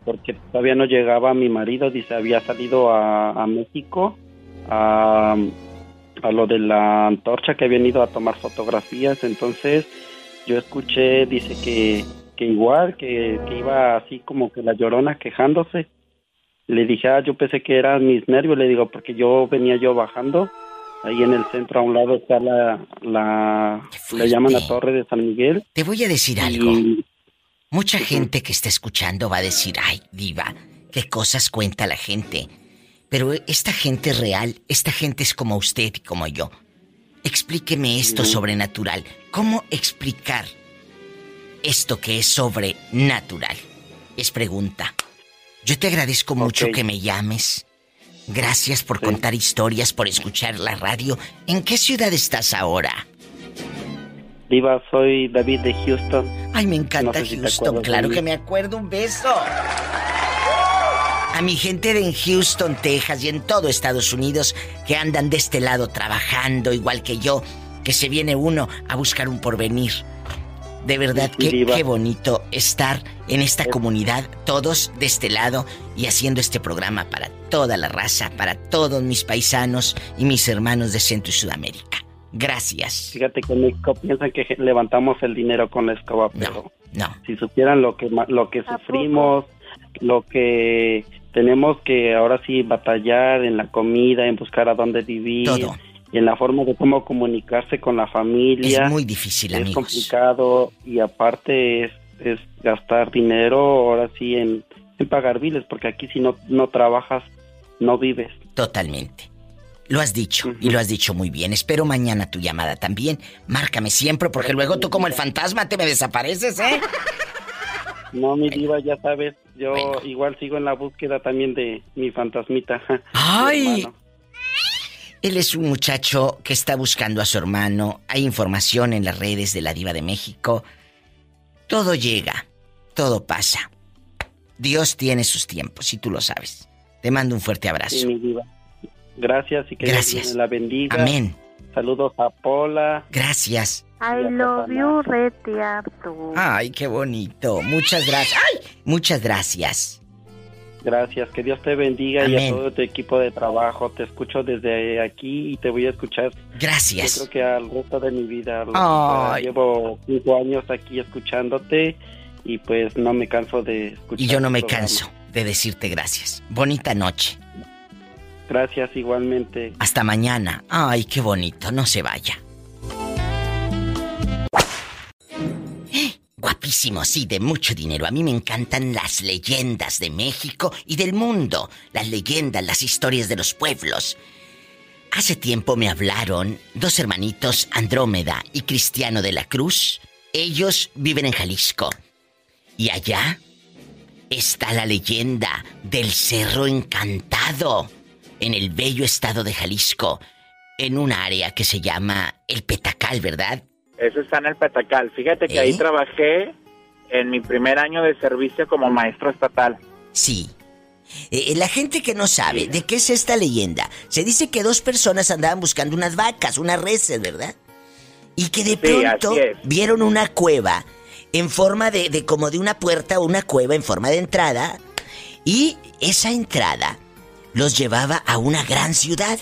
porque todavía no llegaba mi marido, dice, había salido a, a México a, a lo de la antorcha que habían ido a tomar fotografías, entonces yo escuché, dice que, que igual, que, que iba así como que la llorona quejándose. Le dije, ah, yo pensé que eran mis nervios, le digo, porque yo venía yo bajando, ahí en el centro a un lado está la, la le llaman la torre de San Miguel. Te voy a decir algo. Mucha gente que está escuchando va a decir, ay, diva, qué cosas cuenta la gente. Pero esta gente real, esta gente es como usted y como yo. explíqueme esto sobrenatural. ¿Cómo explicar esto que es sobrenatural? Es pregunta. Yo te agradezco mucho que me llames. Gracias por contar historias, por escuchar la radio. ¿En qué ciudad estás ahora? Diva, soy David de Houston. Ay, me encanta Houston. claro que me acuerdo. Un beso. A mi gente de en Houston, Texas y en todo Estados Unidos que andan de este lado trabajando igual que yo, que se viene uno a buscar un porvenir. De verdad que qué bonito estar en esta comunidad, todos de este lado y haciendo este programa para toda la raza, para todos mis paisanos y mis hermanos de Centro y Sudamérica. Gracias. Fíjate que México piensan que levantamos el dinero con la escoba, pero no, si supieran lo que lo que sufrimos, lo que tenemos que ahora sí batallar en la comida, en buscar a dónde vivir, y en la forma de cómo comunicarse con la familia. Es muy difícil, Es complicado y aparte es, es gastar dinero ahora sí en, en pagar biles, porque aquí si no, no trabajas, no vives. Totalmente. Lo has dicho, y lo has dicho muy bien. Espero mañana tu llamada también. Márcame siempre, porque luego tú como el fantasma te me desapareces, ¿eh? [LAUGHS] No, mi diva, ya sabes, yo igual sigo en la búsqueda también de mi fantasmita. [LAUGHS] ¡Ay! Él es un muchacho que está buscando a su hermano. Hay información en las redes de la Diva de México. Todo llega, todo pasa. Dios tiene sus tiempos, y tú lo sabes. Te mando un fuerte abrazo. Sí, mi diva. Gracias y que Gracias. Dios la bendiga. Amén. Saludos a Pola. Gracias. I love you, Retiarto. Ay, qué bonito. Muchas gracias. ¡Ay! Muchas gracias. Gracias, que Dios te bendiga y a todo tu equipo de trabajo. Te escucho desde aquí y te voy a escuchar. Gracias. Yo creo que al resto de mi vida. Ay. Llevo cinco años aquí escuchándote y pues no me canso de escuchar. Y yo no me canso de decirte gracias. Bonita noche. Gracias igualmente. Hasta mañana. Ay, qué bonito. No se vaya. ¡Eh! Guapísimo, sí, de mucho dinero. A mí me encantan las leyendas de México y del mundo. Las leyendas, las historias de los pueblos. Hace tiempo me hablaron dos hermanitos, Andrómeda y Cristiano de la Cruz. Ellos viven en Jalisco. Y allá está la leyenda del Cerro Encantado, en el bello estado de Jalisco, en un área que se llama el Petacal, ¿verdad? Eso está en el Petacal. Fíjate que ¿Eh? ahí trabajé en mi primer año de servicio como maestro estatal. Sí. Eh, la gente que no sabe de qué es esta leyenda, se dice que dos personas andaban buscando unas vacas, unas reses, ¿verdad? Y que de Sí, pronto vieron una cueva en forma de, de como de una puerta o una cueva en forma de entrada y esa entrada los llevaba a una gran ciudad.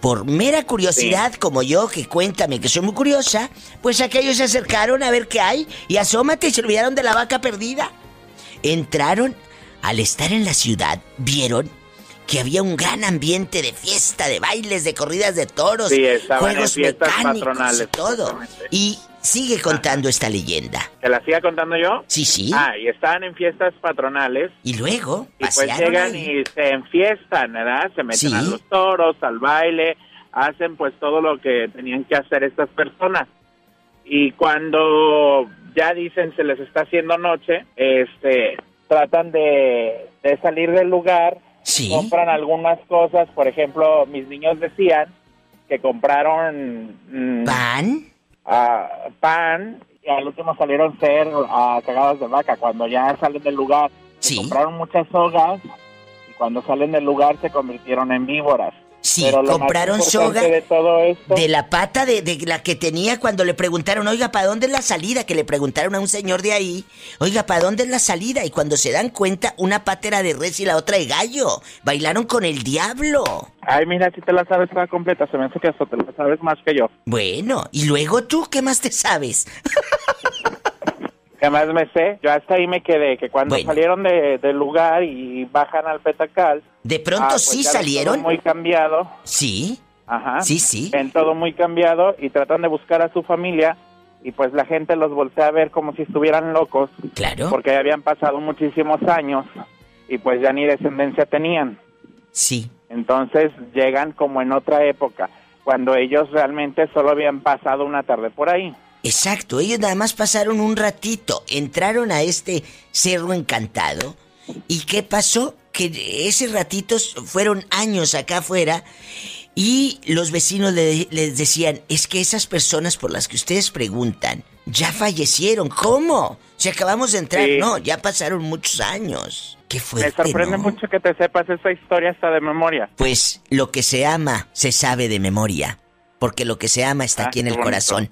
Por mera curiosidad, como yo, que cuéntame que soy muy curiosa, pues aquellos se acercaron a ver qué hay y asómate y se olvidaron de la vaca perdida. Entraron, al estar en la ciudad, vieron que había un gran ambiente de fiesta, de bailes, de corridas de toros, Sí, en juegos fiestas mecánicos patronales, y todo. Y sigue contando esta leyenda. ¿Te la siga contando yo? Sí, sí. Ah, y estaban en fiestas patronales. Y luego, Y pues llegan ahí. y se enfiestan, ¿verdad? Se meten Sí. a los toros, al baile, hacen pues todo lo que tenían que hacer estas personas. Y cuando ya dicen se les está haciendo noche, este, tratan de, de salir del lugar, Sí. compran algunas cosas, por ejemplo, mis niños decían que compraron mm, pan, pan y al último salieron ser a cagadas de vaca. Cuando ya salen del lugar, se compraron muchas sogas y cuando salen del lugar se convirtieron en víboras. Sí, Pero lo más compraron soga de todo esto de la pata de, de la que tenía cuando le preguntaron, oiga, ¿para dónde es la salida? Que le preguntaron a un señor de ahí, oiga, ¿para dónde es la salida? Y cuando se dan cuenta, una pata era de res y la otra de gallo. Bailaron con el diablo. Ay, mira, si te la sabes toda completa, se me hace que hasta te la sabes más que yo. Bueno, y luego tú, ¿qué más te sabes? [LAUGHS] ¿Qué más me sé? Yo hasta ahí me quedé, que cuando salieron de- del lugar y bajan al Petacal... De pronto ah, pues sí ya salieron. todo muy cambiado. Sí. Ajá. Sí, sí. Ven todo muy cambiado y tratan de buscar a su familia y pues la gente los voltea a ver como si estuvieran locos. Claro. Porque habían pasado muchísimos años y pues ya ni descendencia tenían. Sí. Entonces llegan como en otra época. cuando ellos realmente solo habían pasado una tarde por ahí. Exacto, ellos nada más pasaron un ratito, entraron a este cerro encantado. ¿Y qué pasó? Que ese ratitos fueron años acá afuera y los vecinos le- les decían, es que esas personas por las que ustedes preguntan ya fallecieron. ¿Cómo? Si acabamos de entrar, Sí. no, ya pasaron muchos años. Qué Me fuerte, sorprende ¿no? mucho que te sepas esa historia hasta de memoria. Pues lo que se ama se sabe de memoria, porque lo que se ama está Ah, aquí en el bonito. corazón.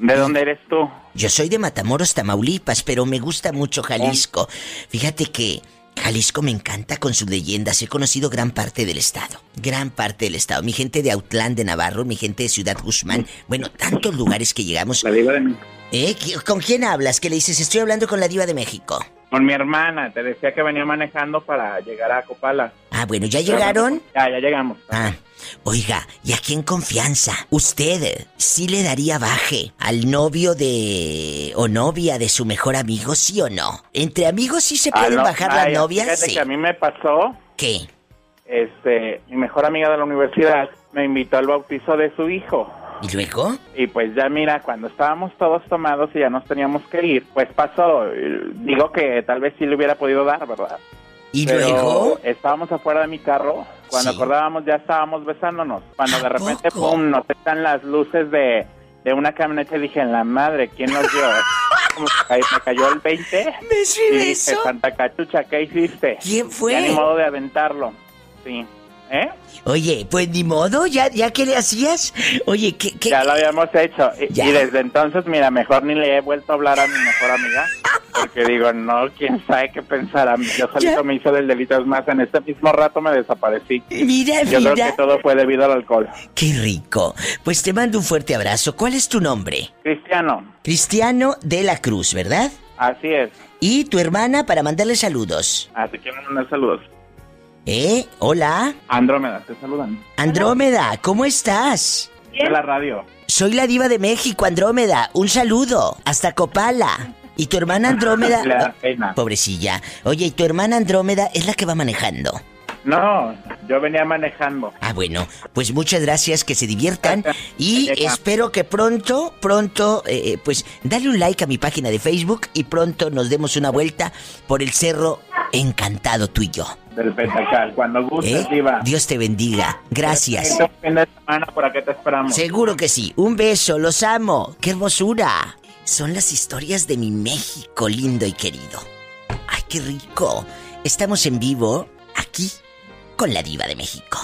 ¿De dónde eres tú? Yo soy de Matamoros, Tamaulipas, pero me gusta mucho Jalisco. Fíjate que Jalisco me encanta con sus leyendas. He conocido gran parte del estado. Gran parte del estado. Mi gente de Autlán de Navarro, mi gente de Ciudad Guzmán. Bueno, tantos lugares que llegamos. La diva de México. ¿Eh? ¿Qui- ¿Con quién hablas? Que le dices, estoy hablando con la diva de México. Con mi hermana, te decía que venía manejando para llegar a Copala. Ah, bueno, ¿ya llegaron? Ya, ya llegamos. Ah, oiga, y aquí en confianza, ¿usted sí le daría baje al novio de... o novia de su mejor amigo, sí o no? Entre amigos sí se Ah, pueden no, bajar ay, las novias, sí. que a mí me pasó. ¿Qué? Este, mi mejor amiga de la universidad me invitó al bautizo de su hijo. ¿Y luego? Y pues ya mira, cuando estábamos todos tomados y ya nos teníamos que ir, pues pasó. Digo que tal vez sí le hubiera podido dar, ¿verdad? ¿Y Pero luego? estábamos afuera de mi carro. Cuando Sí. acordábamos ya estábamos besándonos. Cuando de repente, pum, nos están las luces de, de una camioneta y dije, en la madre, ¿quién nos dio? Como me cayó el 20. ¿Beso [LAUGHS] y dije, beso? Santa Cachucha, ¿qué hiciste? ¿Quién fue? Ya ni modo de aventarlo. Sí. ¿Eh? Oye, pues ni modo, ¿ya, ya qué le hacías? Oye, ¿qué, qué? Ya lo habíamos hecho. Y, Ya. y desde entonces, mira, mejor ni le he vuelto a hablar a mi mejor amiga. Porque digo, no, quién sabe qué pensará. Yo solito me hice del delito. Es más, en este mismo rato me desaparecí. Mira, Yo creo mira. que todo fue debido al alcohol. Qué rico. Pues te mando un fuerte abrazo. ¿Cuál es tu nombre? Cristiano, Cristiano de la Cruz, ¿verdad? así es. Y tu hermana para mandarle saludos. Así que mandar saludos. ¿Eh? Hola. Andrómeda, te saludan. Andrómeda, ¿cómo estás? De la radio. Soy la diva de México, Andrómeda. Un saludo. Hasta Copala. Y tu hermana Andrómeda... [LAUGHS] Le da pena. Pobrecilla. Oye, y tu hermana Andrómeda es la que va manejando. No, yo venía manejando. Ah, bueno, pues muchas gracias, que se diviertan y espero que pronto, pronto, eh, eh, pues dale un like a mi página de Facebook y pronto nos demos una vuelta por el cerro encantado tú y yo. Del Pentacal. Cuando gustes, ¿eh? diva. Dios te bendiga, gracias. Fin de semana, ¿por te esperamos? Seguro que sí. Un beso, los amo. ¡Qué hermosura! Son las historias de mi México lindo y querido. ¡Ay, qué rico! Estamos en vivo aquí con la diva de México.